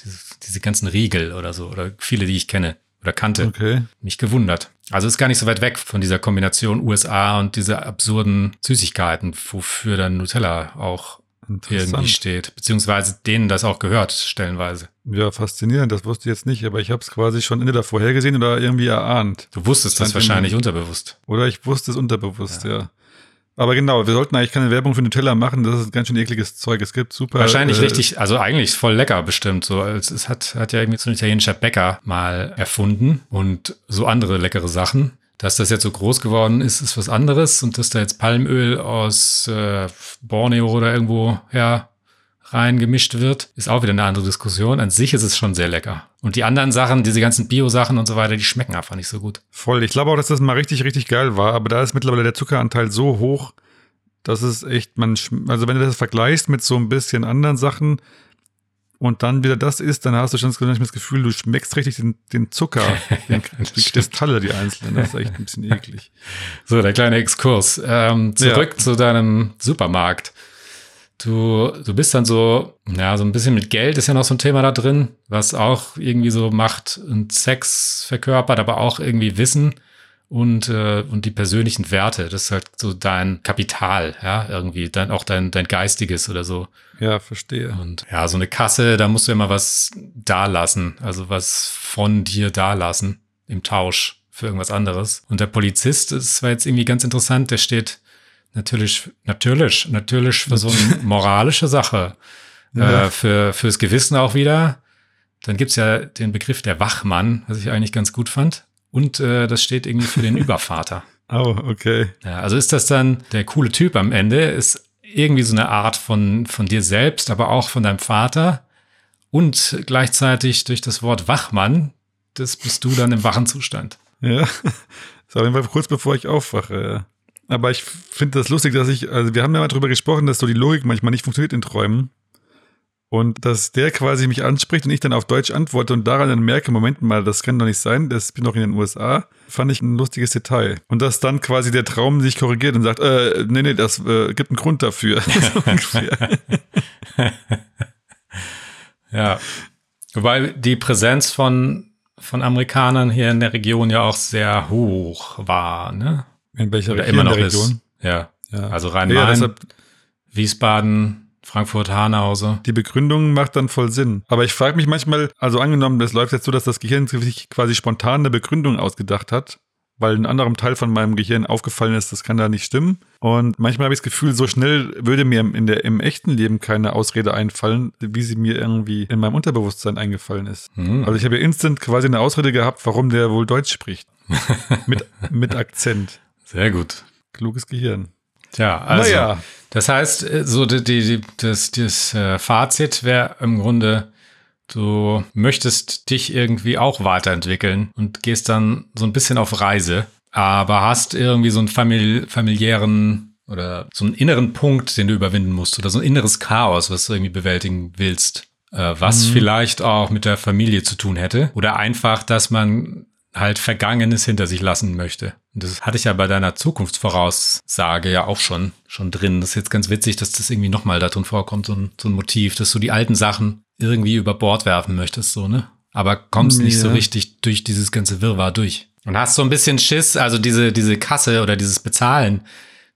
diese, diese ganzen Riegel oder so, oder viele, die ich kenne oder kannte. Okay. Mich gewundert. Also ist gar nicht so weit weg von dieser Kombination USA und diese absurden Süßigkeiten, wofür dann Nutella auch irgendwie steht. Beziehungsweise denen das auch gehört, stellenweise. Ja, faszinierend, das wusste ich jetzt nicht, aber ich habe es quasi schon entweder vorhergesehen oder irgendwie erahnt. Du wusstest das wahrscheinlich unterbewusst. Oder ich wusste es unterbewusst, ja. Aber genau, wir sollten eigentlich keine Werbung für Nutella machen, das ist ganz schön ekliges Zeug. Es gibt super. Wahrscheinlich äh, richtig, also eigentlich voll lecker bestimmt. So, als es hat, hat ja irgendwie so ein italienischer Bäcker mal erfunden und so andere leckere Sachen. Dass das jetzt so groß geworden ist, ist was anderes und dass da jetzt Palmöl aus äh, Borneo oder irgendwo her reingemischt wird, ist auch wieder eine andere Diskussion. An sich ist es schon sehr lecker. Und die anderen Sachen, diese ganzen Bio-Sachen und so weiter, die schmecken einfach nicht so gut. Voll. Ich glaube auch, dass das mal richtig, richtig geil war, aber da ist mittlerweile der Zuckeranteil so hoch, dass es echt, man, also wenn du das vergleichst mit so ein bisschen anderen Sachen und dann wieder das isst, dann hast du schon das Gefühl, du schmeckst richtig den, den Zucker, (laughs) den, die Kristalle, die einzelnen. Das ist echt ein bisschen eklig. So, der kleine Exkurs. Ähm, zurück zu deinem Supermarkt. Du, du bist dann so, ja, so ein bisschen mit Geld ist ja noch so ein Thema da drin, was auch irgendwie so Macht und Sex verkörpert, aber auch irgendwie Wissen und, äh, und die persönlichen Werte. Das ist halt so dein Kapital, ja, irgendwie, dann auch dein, dein Geistiges oder so. Ja, verstehe. Und ja, so eine Kasse, da musst du immer was dalassen, also was von dir dalassen im Tausch für irgendwas anderes. Und der Polizist, das war jetzt irgendwie ganz interessant, der steht natürlich, natürlich, natürlich für so eine (laughs) moralische Sache, Ja. äh, für, fürs Gewissen auch wieder. Dann gibt's ja den Begriff der Wachmann, was ich eigentlich ganz gut fand. Und äh, das steht irgendwie für den (laughs) Übervater. Oh, okay. Ja, also ist das dann der coole Typ am Ende, ist irgendwie so eine Art von, von dir selbst, aber auch von deinem Vater und gleichzeitig durch das Wort Wachmann das bist du dann im wachen Zustand. Ja, (laughs) das war auf jeden Fall kurz bevor ich aufwache. Ja. Aber ich finde das lustig, dass ich, also wir haben ja mal drüber gesprochen, dass so die Logik manchmal nicht funktioniert in Träumen. Und dass der quasi mich anspricht und ich dann auf Deutsch antworte und daran dann merke, Moment mal, das kann doch nicht sein, das bin doch in den USA, fand ich ein lustiges Detail. Und dass dann quasi der Traum sich korrigiert und sagt, äh, nee, nee, das äh, gibt einen Grund dafür. (laughs) (laughs) ja. Wobei die Präsenz von, von Amerikanern hier in der Region ja auch sehr hoch war, ne? In welcher Oder immer noch ist. Ja. Ja. Also Rhein-Main, ja, Wiesbaden, Frankfurt, Hanau so. Die Begründung macht dann voll Sinn. Aber ich frage mich manchmal, also angenommen, das läuft jetzt so, dass das Gehirn sich quasi spontan eine Begründung ausgedacht hat, weil ein anderem Teil von meinem Gehirn aufgefallen ist, das kann da nicht stimmen. Und manchmal habe ich das Gefühl, so schnell würde mir in der, im echten Leben keine Ausrede einfallen, wie sie mir irgendwie in meinem Unterbewusstsein eingefallen ist. Hm. Also ich habe ja instant quasi eine Ausrede gehabt, warum der wohl Deutsch spricht. (laughs) mit, mit Akzent. Sehr gut. Kluges Gehirn. Tja, also Naja. das heißt, äh, so die, die, das, das äh, Fazit wäre im Grunde, du möchtest dich irgendwie auch weiterentwickeln und gehst dann so ein bisschen auf Reise, aber hast irgendwie so einen famili familiären oder so einen inneren Punkt, den du überwinden musst oder so ein inneres Chaos, was du irgendwie bewältigen willst, äh, was vielleicht auch mit der Familie zu tun hätte oder einfach, dass man halt Vergangenes hinter sich lassen möchte. Und das hatte ich ja bei deiner Zukunftsvoraussage ja auch schon, schon drin. Das ist jetzt ganz witzig, dass das irgendwie nochmal da drin vorkommt, so ein, so ein Motiv, dass du die alten Sachen irgendwie über Bord werfen möchtest, so, ne? Aber kommst nicht so Ja. richtig durch dieses ganze Wirrwarr durch. Und hast so ein bisschen Schiss, also diese, diese Kasse oder dieses Bezahlen,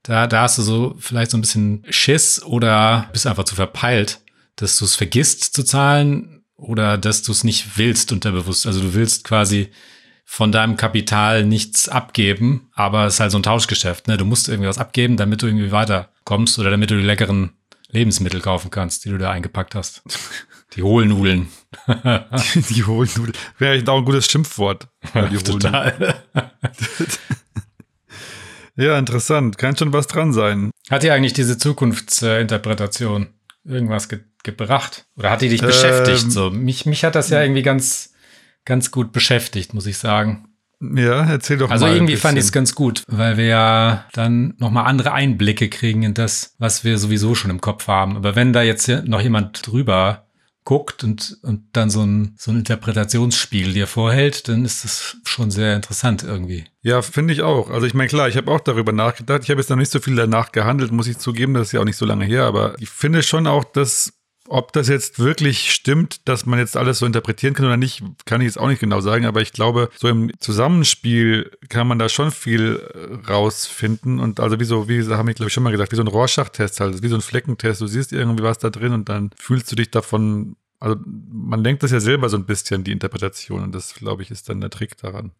da, da hast du so vielleicht so ein bisschen Schiss oder bist einfach zu verpeilt, dass du es vergisst zu zahlen oder dass du es nicht willst unterbewusst. Also du willst quasi von deinem Kapital nichts abgeben, aber es ist halt so ein Tauschgeschäft. Ne? Du musst irgendwie was abgeben, damit du irgendwie weiterkommst oder damit du die leckeren Lebensmittel kaufen kannst, die du da eingepackt hast. Die Hohlnudeln. (laughs) Die Hohlnudel. Wäre eigentlich auch ein gutes Schimpfwort. (laughs) Ja, die. Total. (laughs) Ja, interessant. Kann schon was dran sein. Hat dir eigentlich diese Zukunftsinterpretation irgendwas ge gebracht? Oder hat die dich beschäftigt? Ähm, So, mich, mich hat das ja irgendwie ganz, ganz gut beschäftigt, muss ich sagen. Ja, erzähl doch Also mal. ein irgendwie fand ich es ganz gut, weil wir ja dann nochmal andere Einblicke kriegen in das, was wir sowieso schon im Kopf haben. Aber wenn da jetzt noch jemand drüber guckt und, und dann so ein, so ein Interpretationsspiel dir vorhält, dann ist das schon sehr interessant irgendwie. Ja, finde ich auch. Also ich meine, klar, ich habe auch darüber nachgedacht. Ich habe jetzt noch nicht so viel danach gehandelt, muss ich zugeben. Das ist ja auch nicht so lange her. Aber ich finde schon auch, dass ob das jetzt wirklich stimmt, dass man jetzt alles so interpretieren kann oder nicht, kann ich jetzt auch nicht genau sagen. Aber ich glaube, so im Zusammenspiel kann man da schon viel äh, rausfinden. Und also wie so, wie haben ich glaube ich schon mal gesagt, wie so ein Rorschach-Test halt, wie so ein Fleckentest. Du siehst irgendwie was da drin und dann fühlst du dich davon. Also man denkt das ja selber so ein bisschen, die Interpretation. Und das, glaube ich, ist dann der Trick daran.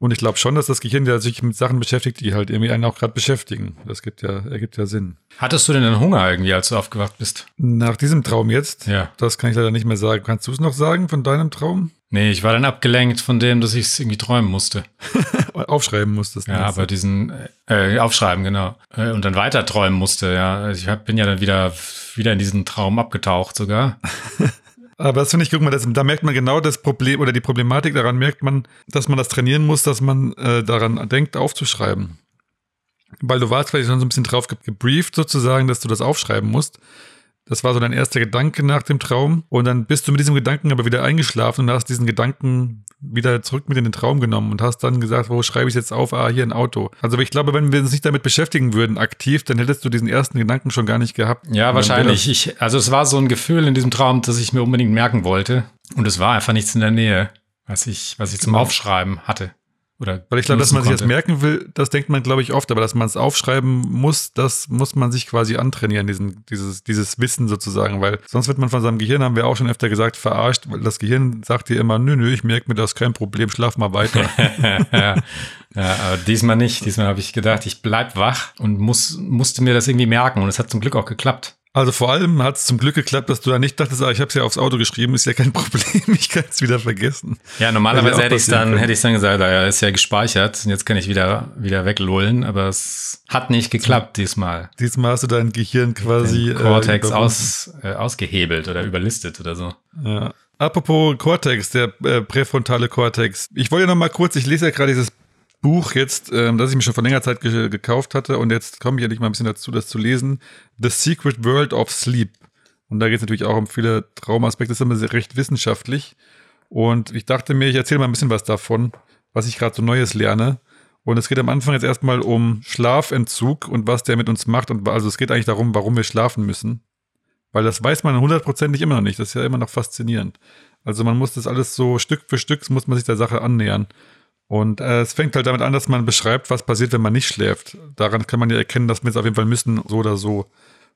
Und ich glaube schon, dass das Gehirn ja sich mit Sachen beschäftigt, die halt irgendwie einen auch gerade beschäftigen. Das gibt ja, ergibt ja Sinn. Hattest du denn einen Hunger irgendwie, als du aufgewacht bist? Nach diesem Traum jetzt, Ja. das kann ich leider nicht mehr sagen. Kannst du es noch sagen von deinem Traum? Nee, ich war dann abgelenkt von dem, dass ich es irgendwie träumen musste. (laughs) Aufschreiben musstest. Ja, aber diesen äh, aufschreiben, genau. Äh, und dann weiter träumen musste, ja. Ich hab, bin ja dann wieder, wieder in diesen Traum abgetaucht sogar. (laughs) Aber das finde ich, guck mal, das, da merkt man genau das Problem oder die Problematik daran merkt man, dass man das trainieren muss, dass man äh, daran denkt, aufzuschreiben. Weil du warst vielleicht schon so ein bisschen drauf ge- gebrieft sozusagen, dass du das aufschreiben musst. Das war so dein erster Gedanke nach dem Traum. Und dann bist du mit diesem Gedanken aber wieder eingeschlafen und hast diesen Gedanken wieder zurück mit in den Traum genommen und hast dann gesagt, wo schreibe ich jetzt auf? Ah, hier ein Auto. Also ich glaube, wenn wir uns nicht damit beschäftigen würden, aktiv, dann hättest du diesen ersten Gedanken schon gar nicht gehabt. Ja, wahrscheinlich. Ich, also es war so ein Gefühl in diesem Traum, das ich mir unbedingt merken wollte. Und es war einfach nichts in der Nähe, was ich, was ich zum Genau. Aufschreiben hatte. Oder Weil ich glaube, dass man sich das konnte. merken will, das denkt man, glaube ich, oft, aber dass man es aufschreiben muss, das muss man sich quasi antrainieren, diesen, dieses, dieses Wissen sozusagen, weil sonst wird man von seinem Gehirn, haben wir auch schon öfter gesagt, verarscht, weil das Gehirn sagt dir immer, nö, nö, ich merke mir das, kein Problem, schlaf mal weiter. (laughs) ja, ja, aber diesmal nicht. Diesmal habe ich gedacht, ich bleib wach und muss, musste mir das irgendwie merken. Und es hat zum Glück auch geklappt. Also vor allem hat es zum Glück geklappt, dass du da nicht dachtest, ah, ich habe es ja aufs Auto geschrieben, ist ja kein (laughs) Problem, ich kann es wieder vergessen. Ja, normalerweise hätte ich dann, hätte ich dann gesagt, ja, ist ja gespeichert. Und jetzt kann ich wieder, wieder weglullen. Aber es hat nicht geklappt diesmal. Diesmal hast du dein Gehirn quasi Den Cortex äh, aus, äh, ausgehebelt oder überlistet oder so. Ja. Apropos Cortex, der äh, präfrontale Cortex. Ich wollte noch mal kurz, ich lese ja gerade dieses Buch jetzt, ähm, das ich mir schon vor längerer Zeit ge gekauft hatte und jetzt komme ich endlich mal ein bisschen dazu, das zu lesen. The Secret World of Sleep. Und da geht es natürlich auch um viele Traumaspekte, das ist immer recht wissenschaftlich. Und ich dachte mir, ich erzähle mal ein bisschen was davon, was ich gerade so Neues lerne. Und es geht am Anfang jetzt erstmal um Schlafentzug und was der mit uns macht. Und also es geht eigentlich darum, warum wir schlafen müssen. Weil das weiß man hundertprozentig immer noch nicht. Das ist ja immer noch faszinierend. Also man muss das alles so Stück für Stück, muss man sich der Sache annähern. Und äh, es fängt halt damit an, dass man beschreibt, was passiert, wenn man nicht schläft. Daran kann man ja erkennen, dass wir es auf jeden Fall müssen, so oder so.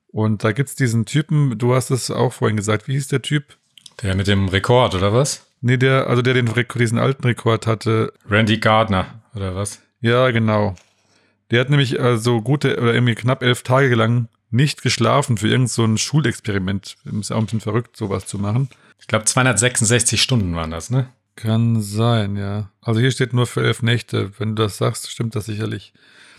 Und da gibt es diesen Typen, du hast es auch vorhin gesagt, wie hieß der Typ? Der mit dem Rekord, oder was? Nee, der, also der den Rekord, diesen alten Rekord hatte. Randy Gardner, oder was? Ja, genau. Der hat nämlich also gute oder irgendwie knapp elf Tage lang nicht geschlafen für irgendein so ein Schulexperiment. Ist auch ein bisschen verrückt, sowas zu machen. Ich glaube, 266 Stunden waren das, ne? Kann sein, ja. Also hier steht nur für elf Nächte. Wenn du das sagst, stimmt das sicherlich.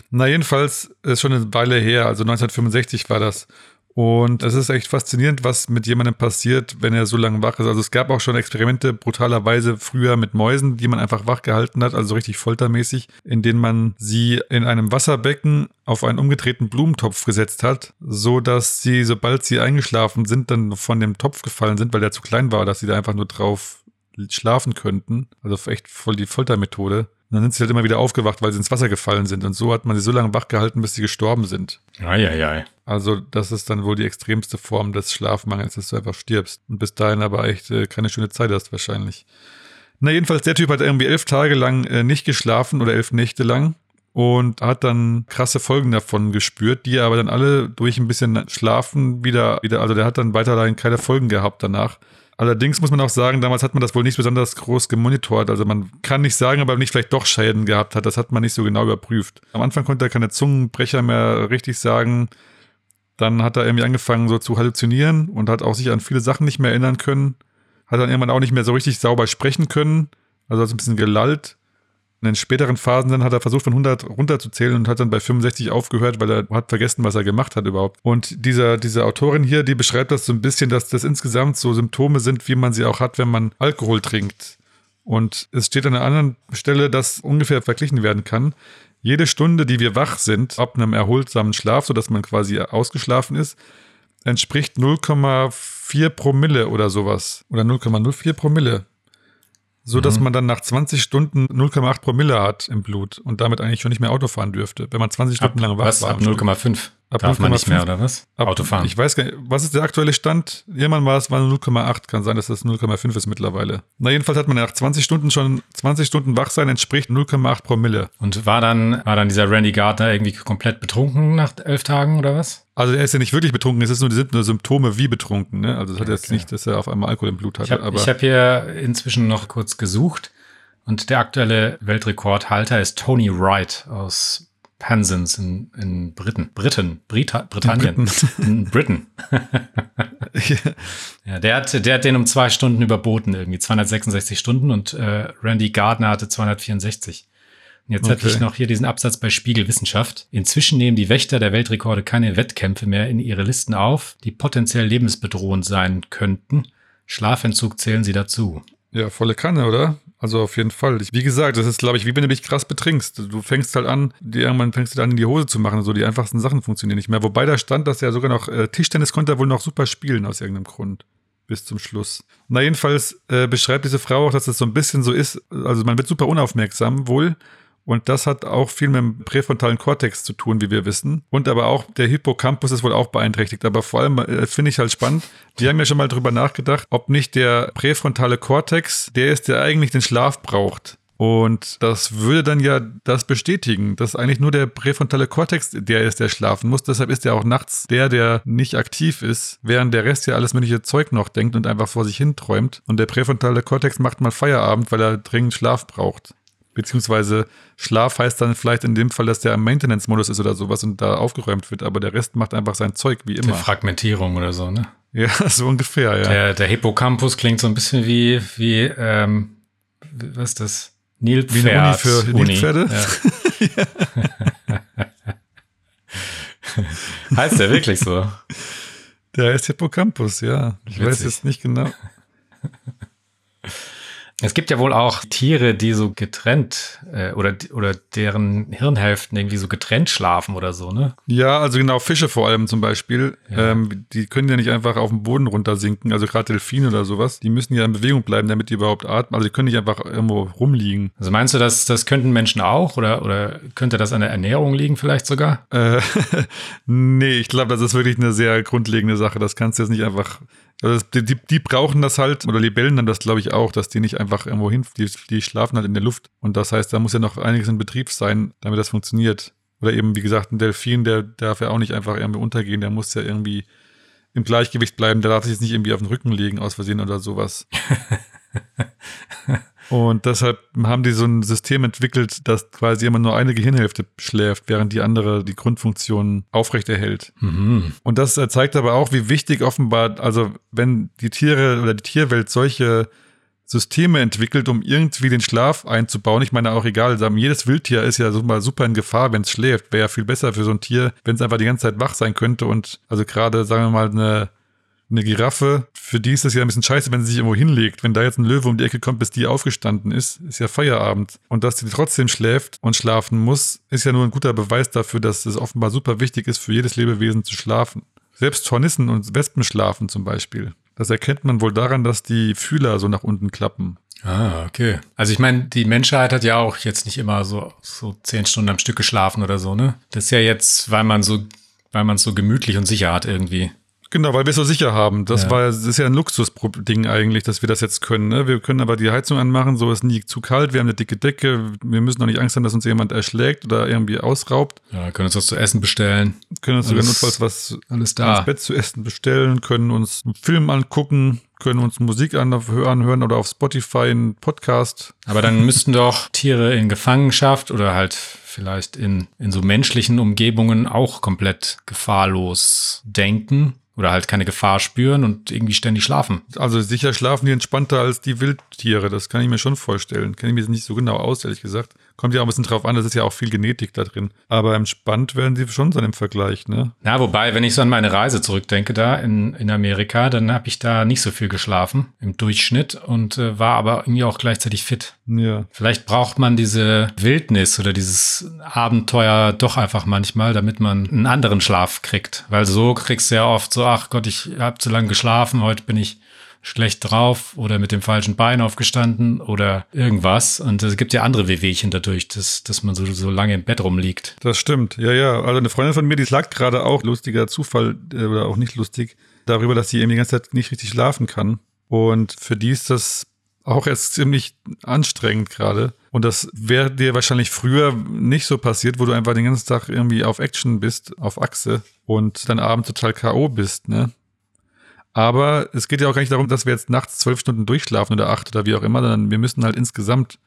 Na, jedenfalls ist schon eine Weile her, also 1965 war das. Und es ist echt faszinierend, was mit jemandem passiert, wenn er so lange wach ist. Also es gab auch schon Experimente brutalerweise früher mit Mäusen, die man einfach wach gehalten hat, also richtig foltermäßig, in denen man sie in einem Wasserbecken auf einen umgedrehten Blumentopf gesetzt hat, so dass sie, sobald sie eingeschlafen sind, dann von dem Topf gefallen sind, weil der zu klein war, dass sie da einfach nur drauf schlafen könnten. Also echt voll die Foltermethode. Und dann sind sie halt immer wieder aufgewacht, weil sie ins Wasser gefallen sind. Und so hat man sie so lange wach gehalten, bis sie gestorben sind. Eieiei. Also das ist dann wohl die extremste Form des Schlafmangels, dass du einfach stirbst. Und bis dahin aber echt äh, keine schöne Zeit hast wahrscheinlich. Na jedenfalls, der Typ hat irgendwie elf Tage lang äh, nicht geschlafen oder elf Nächte lang und hat dann krasse Folgen davon gespürt, die er aber dann alle durch ein bisschen Schlafen wieder, wieder, also der hat dann weiterhin keine Folgen gehabt danach. Allerdings muss man auch sagen, damals hat man das wohl nicht besonders groß gemonitort. Also man kann nicht sagen, aber nicht vielleicht doch Schäden gehabt hat. Das hat man nicht so genau überprüft. Am Anfang konnte er keine Zungenbrecher mehr richtig sagen. Dann hat er irgendwie angefangen so zu halluzinieren und hat auch sich an viele Sachen nicht mehr erinnern können. Hat dann irgendwann auch nicht mehr so richtig sauber sprechen können. Also hat ein bisschen gelallt. In den späteren Phasen dann hat er versucht, von 100 runterzuzählen und hat dann bei 65 aufgehört, weil er hat vergessen, was er gemacht hat überhaupt. Und dieser, diese Autorin hier, die beschreibt das so ein bisschen, dass das insgesamt so Symptome sind, wie man sie auch hat, wenn man Alkohol trinkt. Und es steht an einer anderen Stelle, dass ungefähr verglichen werden kann. Jede Stunde, die wir wach sind, ab einem erholsamen Schlaf, sodass man quasi ausgeschlafen ist, entspricht 0,4 Promille oder sowas. Oder 0,04 Promille so dass mhm. man dann nach 20 Stunden 0,8 Promille hat im Blut und damit eigentlich schon nicht mehr Auto fahren dürfte, wenn man 20 Stunden ab, lang wach was, war. Ab 0,5 darf man nicht mehr, oder was? Ab, Autofahren. Ich weiß gar nicht, was ist der aktuelle Stand? Jemand war es, war 0,8, kann sein, dass das 0,5 ist mittlerweile. Na, jedenfalls hat man nach 20 Stunden schon, 20 Stunden wach sein entspricht 0,8 Promille. Und war dann, war dann dieser Randy Gardner irgendwie komplett betrunken nach elf Tagen oder was? Also er ist ja nicht wirklich betrunken, es ist nur, sind nur Symptome wie betrunken, ne? Also das hat okay. jetzt nicht, dass er auf einmal Alkohol im Blut hatte. Ich habe hab hier inzwischen noch kurz gesucht. Und der aktuelle Weltrekordhalter ist Tony Wright aus Penzance in, in Briten. Briten, Brita, Britannien. In Britain. (laughs) ja, der hat, der hat den um zwei Stunden überboten, irgendwie 266 Stunden und äh, Randy Gardner hatte 264. Jetzt okay. hatte ich noch hier diesen Absatz bei Spiegel Wissenschaft. Inzwischen nehmen die Wächter der Weltrekorde keine Wettkämpfe mehr in ihre Listen auf, die potenziell lebensbedrohend sein könnten. Schlafentzug zählen sie dazu. Ja, volle Kanne, oder? Also auf jeden Fall. wie gesagt, das ist, glaube ich, wie wenn du dich krass betrinkst. Du fängst halt an, die, irgendwann fängst du dann in die Hose zu machen. So die einfachsten Sachen funktionieren nicht mehr. Wobei da stand, dass er sogar noch äh, Tischtennis konnte er wohl noch super spielen aus irgendeinem Grund. Bis zum Schluss. Na, jedenfalls äh, beschreibt diese Frau auch, dass das so ein bisschen so ist. Also man wird super unaufmerksam wohl und das hat auch viel mit dem präfrontalen Kortex zu tun, wie wir wissen. Und aber auch der Hippocampus ist wohl auch beeinträchtigt. Aber vor allem äh, finde ich halt spannend. Wir haben ja schon mal drüber nachgedacht, ob nicht der präfrontale Kortex der ist, der eigentlich den Schlaf braucht. Und das würde dann ja das bestätigen, dass eigentlich nur der präfrontale Kortex der ist, der schlafen muss. Deshalb ist er auch nachts der, der nicht aktiv ist, während der Rest ja alles mögliche Zeug noch denkt und einfach vor sich hin träumt. Und der präfrontale Kortex macht mal Feierabend, weil er dringend Schlaf braucht. Beziehungsweise Schlaf heißt dann vielleicht in dem Fall, dass der im Maintenance-Modus ist oder sowas und da aufgeräumt wird, aber der Rest macht einfach sein Zeug wie immer. Die Fragmentierung oder so, ne? (laughs) Ja, so ungefähr, ja. Der, der Hippocampus klingt so ein bisschen wie, wie, ähm, was ist das? Nilpferd. Wie eine Uni für Uni. Nilpferde? Ja. (laughs) heißt der wirklich so? Der heißt Hippocampus, ja. Ich Witzig. weiß jetzt nicht genau. Es gibt ja wohl auch Tiere, die so getrennt äh, oder, oder deren Hirnhälften irgendwie so getrennt schlafen oder so, ne? Ja, also genau, Fische vor allem zum Beispiel. Ja. Ähm, die können ja nicht einfach auf den Boden runtersinken, also gerade Delfine oder sowas. Die müssen ja in Bewegung bleiben, damit die überhaupt atmen. Also die können nicht einfach irgendwo rumliegen. Also meinst du, dass das könnten Menschen auch oder, oder könnte das an der Ernährung liegen vielleicht sogar? Äh, (laughs) nee, ich glaube, das ist wirklich eine sehr grundlegende Sache. Das kannst du jetzt nicht einfach also die, die, die, brauchen das halt, oder Libellen dann das, glaube ich, auch, dass die nicht einfach irgendwo hin, die, die schlafen halt in der Luft. Und das heißt, da muss ja noch einiges in Betrieb sein, damit das funktioniert. Oder eben, wie gesagt, ein Delfin, der darf ja auch nicht einfach irgendwie untergehen, der muss ja irgendwie im Gleichgewicht bleiben, der darf sich jetzt nicht irgendwie auf den Rücken legen aus Versehen oder sowas. (laughs) Und deshalb haben die so ein System entwickelt, das quasi immer nur eine Gehirnhälfte schläft, während die andere die Grundfunktion aufrechterhält. Mhm. Und das zeigt aber auch, wie wichtig offenbar, also wenn die Tiere oder die Tierwelt solche Systeme entwickelt, um irgendwie den Schlaf einzubauen. Ich meine auch egal, jedes Wildtier ist ja super in Gefahr, wenn es schläft. Wäre ja viel besser für so ein Tier, wenn es einfach die ganze Zeit wach sein könnte und also gerade, sagen wir mal, eine eine Giraffe, für die ist das ja ein bisschen scheiße, wenn sie sich irgendwo hinlegt. Wenn da jetzt ein Löwe um die Ecke kommt, bis die aufgestanden ist, ist ja Feierabend. Und dass die trotzdem schläft und schlafen muss, ist ja nur ein guter Beweis dafür, dass es offenbar super wichtig ist, für jedes Lebewesen zu schlafen. Selbst Hornissen und Wespen schlafen zum Beispiel. Das erkennt man wohl daran, dass die Fühler so nach unten klappen. Ah, okay. Also ich meine, die Menschheit hat ja auch jetzt nicht immer so, so zehn Stunden am Stück geschlafen oder so, ne? Das ist ja jetzt, weil man so, weil man es so gemütlich und sicher hat irgendwie. Genau, weil wir es so sicher haben. Das ja. war, das ist ja ein Luxusding eigentlich, dass wir das jetzt können. Ne? Wir können aber die Heizung anmachen, so ist nie zu kalt, wir haben eine dicke Decke, wir müssen auch nicht Angst haben, dass uns jemand erschlägt oder irgendwie ausraubt. Ja, können uns was zu essen bestellen. Können uns sogar notfalls was alles da. ins Bett zu essen bestellen, können uns einen Film angucken, können uns Musik anhören oder auf Spotify einen Podcast. Aber dann müssten doch Tiere in Gefangenschaft oder halt vielleicht in, in so menschlichen Umgebungen auch komplett gefahrlos denken oder halt keine Gefahr spüren und irgendwie ständig schlafen. Also sicher schlafen die entspannter als die Wildtiere, das kann ich mir schon vorstellen. Kenne ich mir nicht so genau aus, ehrlich gesagt. Kommt ja auch ein bisschen drauf an, das ist ja auch viel Genetik da drin. Aber entspannt werden sie schon sein im Vergleich, ne? Ja, wobei, wenn ich so an meine Reise zurückdenke da in, in Amerika, dann habe ich da nicht so viel geschlafen im Durchschnitt und äh, war aber irgendwie auch gleichzeitig fit. Ja. Vielleicht braucht man diese Wildnis oder dieses Abenteuer doch einfach manchmal, damit man einen anderen Schlaf kriegt. Weil so kriegst du ja oft so, ach Gott, ich habe zu lange geschlafen, heute bin ich schlecht drauf oder mit dem falschen Bein aufgestanden oder irgendwas. Und es gibt ja andere Wehwehchen dadurch, dass, dass man so, so lange im Bett rumliegt. Das stimmt, ja, ja. Also eine Freundin von mir, die lag gerade auch, lustiger Zufall äh, oder auch nicht lustig, darüber, dass sie eben die ganze Zeit nicht richtig schlafen kann. Und für die ist das auch erst ziemlich anstrengend gerade. Und das wäre dir wahrscheinlich früher nicht so passiert, wo du einfach den ganzen Tag irgendwie auf Action bist, auf Achse und dann abends total K.O. bist, ne? Aber es geht ja auch gar nicht darum, dass wir jetzt nachts zwölf Stunden durchschlafen oder acht oder wie auch immer, sondern wir müssen halt insgesamt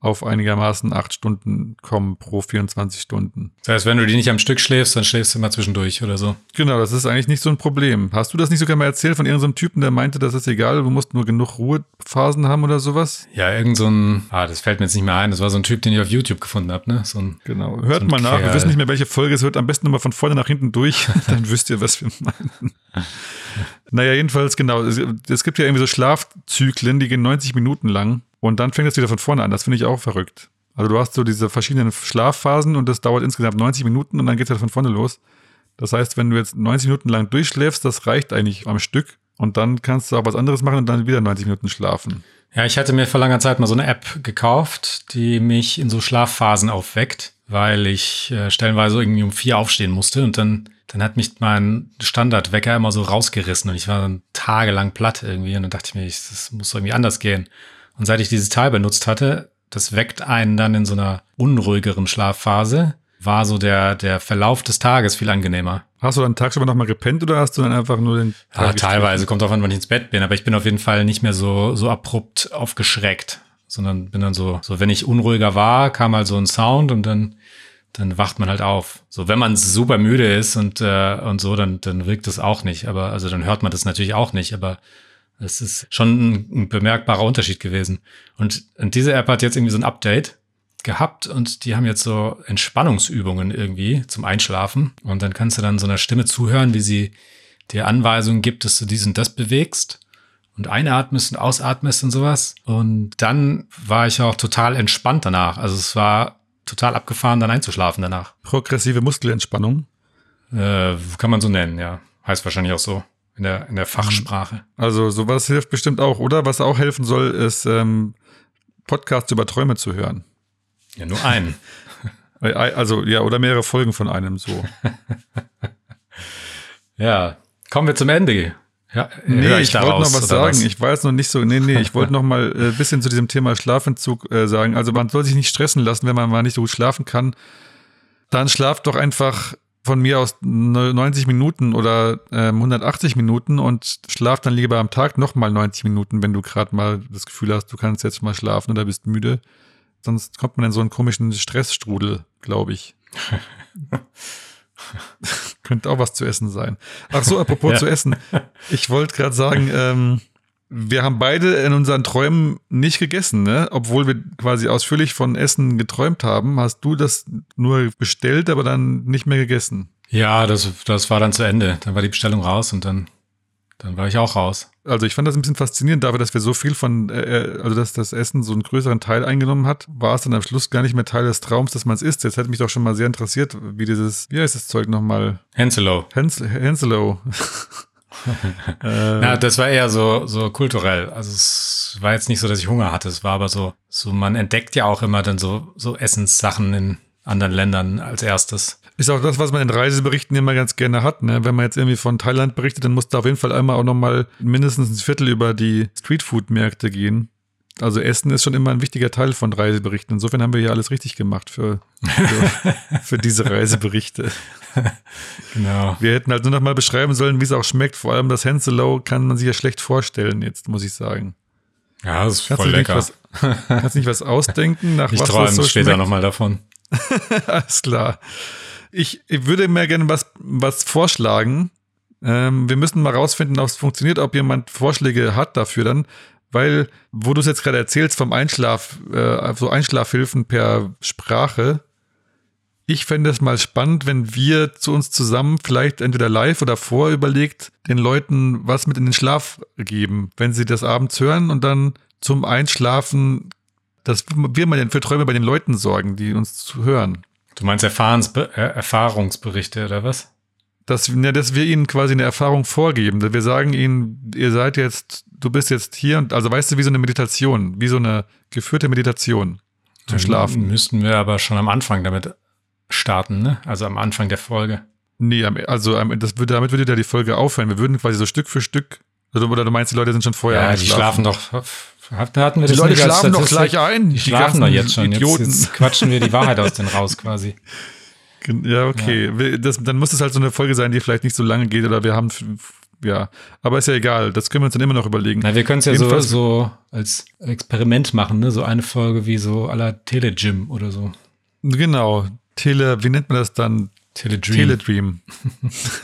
auf einigermaßen acht Stunden kommen pro 24 Stunden. Das heißt, wenn du die nicht am Stück schläfst, dann schläfst du immer zwischendurch oder so. Genau, das ist eigentlich nicht so ein Problem. Hast du das nicht sogar mal erzählt von irgendeinem Typen, der meinte, das ist egal, du musst nur genug Ruhephasen haben oder sowas? Ja, irgend so ein, ah, das fällt mir jetzt nicht mehr ein, das war so ein Typ, den ich auf YouTube gefunden habe, ne? So ein, genau, hört so mal nach, Kerl. wir wissen nicht mehr, welche Folge es hört, am besten nochmal von vorne nach hinten durch, (laughs) dann wisst ihr, was wir meinen. Naja, jedenfalls, genau. Es, es, gibt ja irgendwie so Schlafzyklen, die gehen 90 Minuten lang und dann fängt es wieder von vorne an. Das finde ich auch verrückt. Also du hast so diese verschiedenen Schlafphasen und das dauert insgesamt 90 Minuten und dann geht es halt von vorne los. Das heißt, wenn du jetzt 90 Minuten lang durchschläfst, das reicht eigentlich am Stück. Und dann kannst du auch was anderes machen und dann wieder 90 Minuten schlafen. Ja, ich hatte mir vor langer Zeit mal so eine App gekauft, die mich in so Schlafphasen aufweckt, weil ich äh, stellenweise irgendwie um vier aufstehen musste und dann dann hat mich mein Standardwecker immer so rausgerissen und ich war dann tagelang platt irgendwie und dann dachte ich mir, das muss irgendwie anders gehen. Und seit ich dieses Teil benutzt hatte, das weckt einen dann in so einer unruhigeren Schlafphase, war so der, der Verlauf des Tages viel angenehmer. Hast du dann tagsüber nochmal gepennt oder hast du dann einfach nur den Tag Ja, teilweise, kommt drauf an, wann ich ins Bett bin, aber ich bin auf jeden Fall nicht mehr so, so abrupt aufgeschreckt, sondern bin dann so, so wenn ich unruhiger war, kam halt so ein Sound und dann dann wacht man halt auf. So, wenn man super müde ist und, äh, und so, dann, dann wirkt das auch nicht. Aber, also dann hört man das natürlich auch nicht, aber es ist schon ein, ein bemerkbarer Unterschied gewesen. Und, und diese App hat jetzt irgendwie so ein Update gehabt und die haben jetzt so Entspannungsübungen irgendwie zum Einschlafen. Und dann kannst du dann so einer Stimme zuhören, wie sie dir Anweisungen gibt, dass du dies und das bewegst. und einatmest und ausatmest und sowas. Und dann war ich auch total entspannt danach. Also es war total abgefahren, dann einzuschlafen danach. Progressive Muskelentspannung. Äh, kann man so nennen, ja. Heißt wahrscheinlich auch so in der, in der Fachsprache. Also sowas hilft bestimmt auch, oder? Was auch helfen soll, ist ähm, Podcasts über Träume zu hören. Ja, nur einen. (laughs) (laughs) also ja, oder mehrere Folgen von einem so. (laughs) ja, kommen wir zum Ende. Ja, nee, ich, ich wollte noch was sagen. Was? Ich weiß noch nicht so. Nee, nee, ich wollte (laughs) noch mal ein äh, bisschen zu diesem Thema Schlafentzug äh, sagen. Also man soll sich nicht stressen lassen, wenn man mal nicht so gut schlafen kann. Dann schlaft doch einfach von mir aus 90 Minuten oder äh, 180 Minuten und schlaf dann lieber am Tag noch mal 90 Minuten, wenn du gerade mal das Gefühl hast, du kannst jetzt mal schlafen oder bist müde. Sonst kommt man in so einen komischen Stressstrudel, glaube ich. (laughs) (laughs) Könnte auch was zu essen sein. Ach so, apropos (laughs) ja. zu essen. Ich wollte gerade sagen, ähm, wir haben beide in unseren Träumen nicht gegessen, ne? Obwohl wir quasi ausführlich von Essen geträumt haben, hast du das nur bestellt, aber dann nicht mehr gegessen. Ja, das, das war dann zu Ende. Dann war die Bestellung raus und dann dann war ich auch raus. Also ich fand das ein bisschen faszinierend dafür, dass wir so viel von, äh, äh, also dass das Essen so einen größeren Teil eingenommen hat, war es dann am Schluss gar nicht mehr Teil des Traums, dass man es isst. Jetzt hätte mich doch schon mal sehr interessiert, wie dieses, wie heißt das Zeug nochmal? Henselo. Hens Henselo. (laughs) (laughs) äh, Na, das war eher so, so kulturell. Also es war jetzt nicht so, dass ich Hunger hatte. Es war aber so, so man entdeckt ja auch immer dann so, so Essenssachen in anderen Ländern als erstes. Ist auch das, was man in Reiseberichten immer ganz gerne hat. Ne? Wenn man jetzt irgendwie von Thailand berichtet, dann muss da auf jeden Fall einmal auch nochmal mindestens ein Viertel über die Streetfood-Märkte gehen. Also Essen ist schon immer ein wichtiger Teil von Reiseberichten. Insofern haben wir hier alles richtig gemacht für, für, (laughs) für diese Reiseberichte. genau. Wir hätten halt nur noch mal beschreiben sollen, wie es auch schmeckt. Vor allem das Henselo kann man sich ja schlecht vorstellen jetzt, muss ich sagen. Ja, das ist kannst voll lecker. Was, kannst du nicht was ausdenken, nach ich was träume so später nochmal davon. (laughs) alles klar. Ich, ich würde mir gerne was, was vorschlagen. Ähm, wir müssen mal rausfinden, ob es funktioniert, ob jemand Vorschläge hat dafür dann. Weil, wo du es jetzt gerade erzählst vom Einschlaf, äh, so Einschlafhilfen per Sprache, ich fände es mal spannend, wenn wir zu uns zusammen vielleicht entweder live oder vorüberlegt den Leuten was mit in den Schlaf geben, wenn sie das abends hören und dann zum Einschlafen, dass wir mal für Träume bei den Leuten sorgen, die uns zu hören. Du meinst Erfahrungsbe äh, Erfahrungsberichte oder was? Dass, ja, dass wir ihnen quasi eine Erfahrung vorgeben. Dass wir sagen ihnen, ihr seid jetzt, du bist jetzt hier und also weißt du, wie so eine Meditation, wie so eine geführte Meditation zum Schlafen. Müssten wir aber schon am Anfang damit starten, ne? Also am Anfang der Folge. Nee, also das damit würde ja die Folge aufhören. Wir würden quasi so Stück für Stück, oder, du meinst, die Leute sind schon vorher Ja, die schlafen doch da hatten wir die das Leute schlafen doch gleich ein. Die, schlafen doch jetzt schon. Jetzt, jetzt, quatschen wir die Wahrheit aus denen raus quasi. Ja, okay. Ja. Das, dann muss es halt so eine Folge sein, die vielleicht nicht so lange geht oder wir haben, ja. Aber ist ja egal. Das können wir uns dann immer noch überlegen. Na, wir können es ja so, so als Experiment machen, ne? So eine Folge wie so aller Telegym oder so. Genau. Tele, wie nennt man das dann? Teledream. Teledream. (laughs)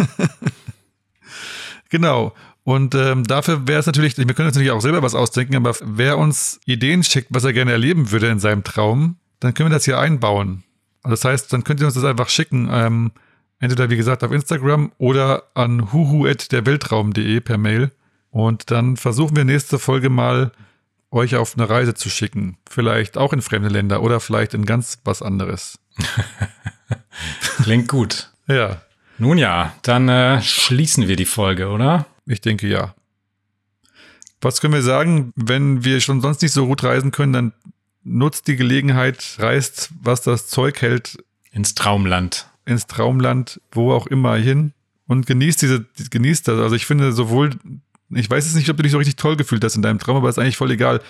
genau. Und ähm, dafür wäre es natürlich, wir können uns natürlich auch selber was ausdenken, aber wer uns Ideen schickt, was er gerne erleben würde in seinem Traum, dann können wir das hier einbauen. Das heißt, dann könnt ihr uns das einfach schicken. Ähm, entweder, wie gesagt, auf Instagram oder an huhu.derweltraum.de per Mail. Und dann versuchen wir nächste Folge mal, euch auf eine Reise zu schicken. Vielleicht auch in fremde Länder oder vielleicht in ganz was anderes. (laughs) Klingt gut. ja. Nun ja, dann äh, schließen wir die Folge, oder? Ich denke ja. Was können wir sagen, wenn wir schon sonst nicht so gut reisen können, dann nutzt die Gelegenheit, reist, was das Zeug hält. Ins Traumland. Ins Traumland, wo auch immer hin. Und genießt diese, genießt das. Also ich finde sowohl, ich weiß jetzt nicht, ob du dich so richtig toll gefühlt hast in deinem Traum, aber ist eigentlich voll egal.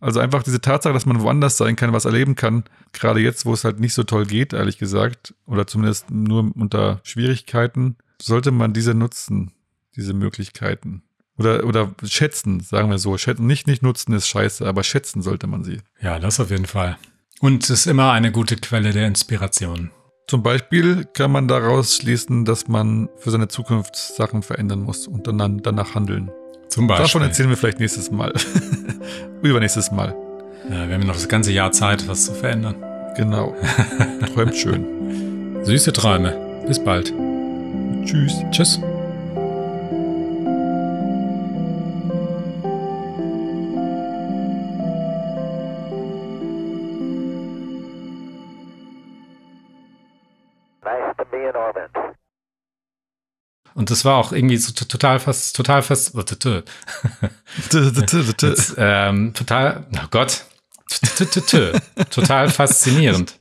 Also einfach diese Tatsache, dass man woanders sein kann, was erleben kann, gerade jetzt, wo es halt nicht so toll geht, ehrlich gesagt, oder zumindest nur unter Schwierigkeiten, sollte man diese nutzen diese Möglichkeiten. Oder, oder schätzen, sagen wir so. Schätzen, nicht, nicht nutzen ist scheiße, aber schätzen sollte man sie. Ja, das auf jeden Fall. Und es ist immer eine gute Quelle der Inspiration. Zum Beispiel kann man daraus schließen, dass man für seine Zukunft Sachen verändern muss und dann danach handeln. Zum Beispiel. Davon erzählen wir vielleicht nächstes Mal. (laughs) Übernächstes Mal. Ja, wir haben noch das ganze Jahr Zeit, was zu verändern. Genau. (laughs) Träumt schön. Süße Träume. Bis bald. Tschüss. Tschüss. Und das war auch irgendwie so total fast, total fast, (laughs) Jetzt, ähm, total, oh Gott, total faszinierend.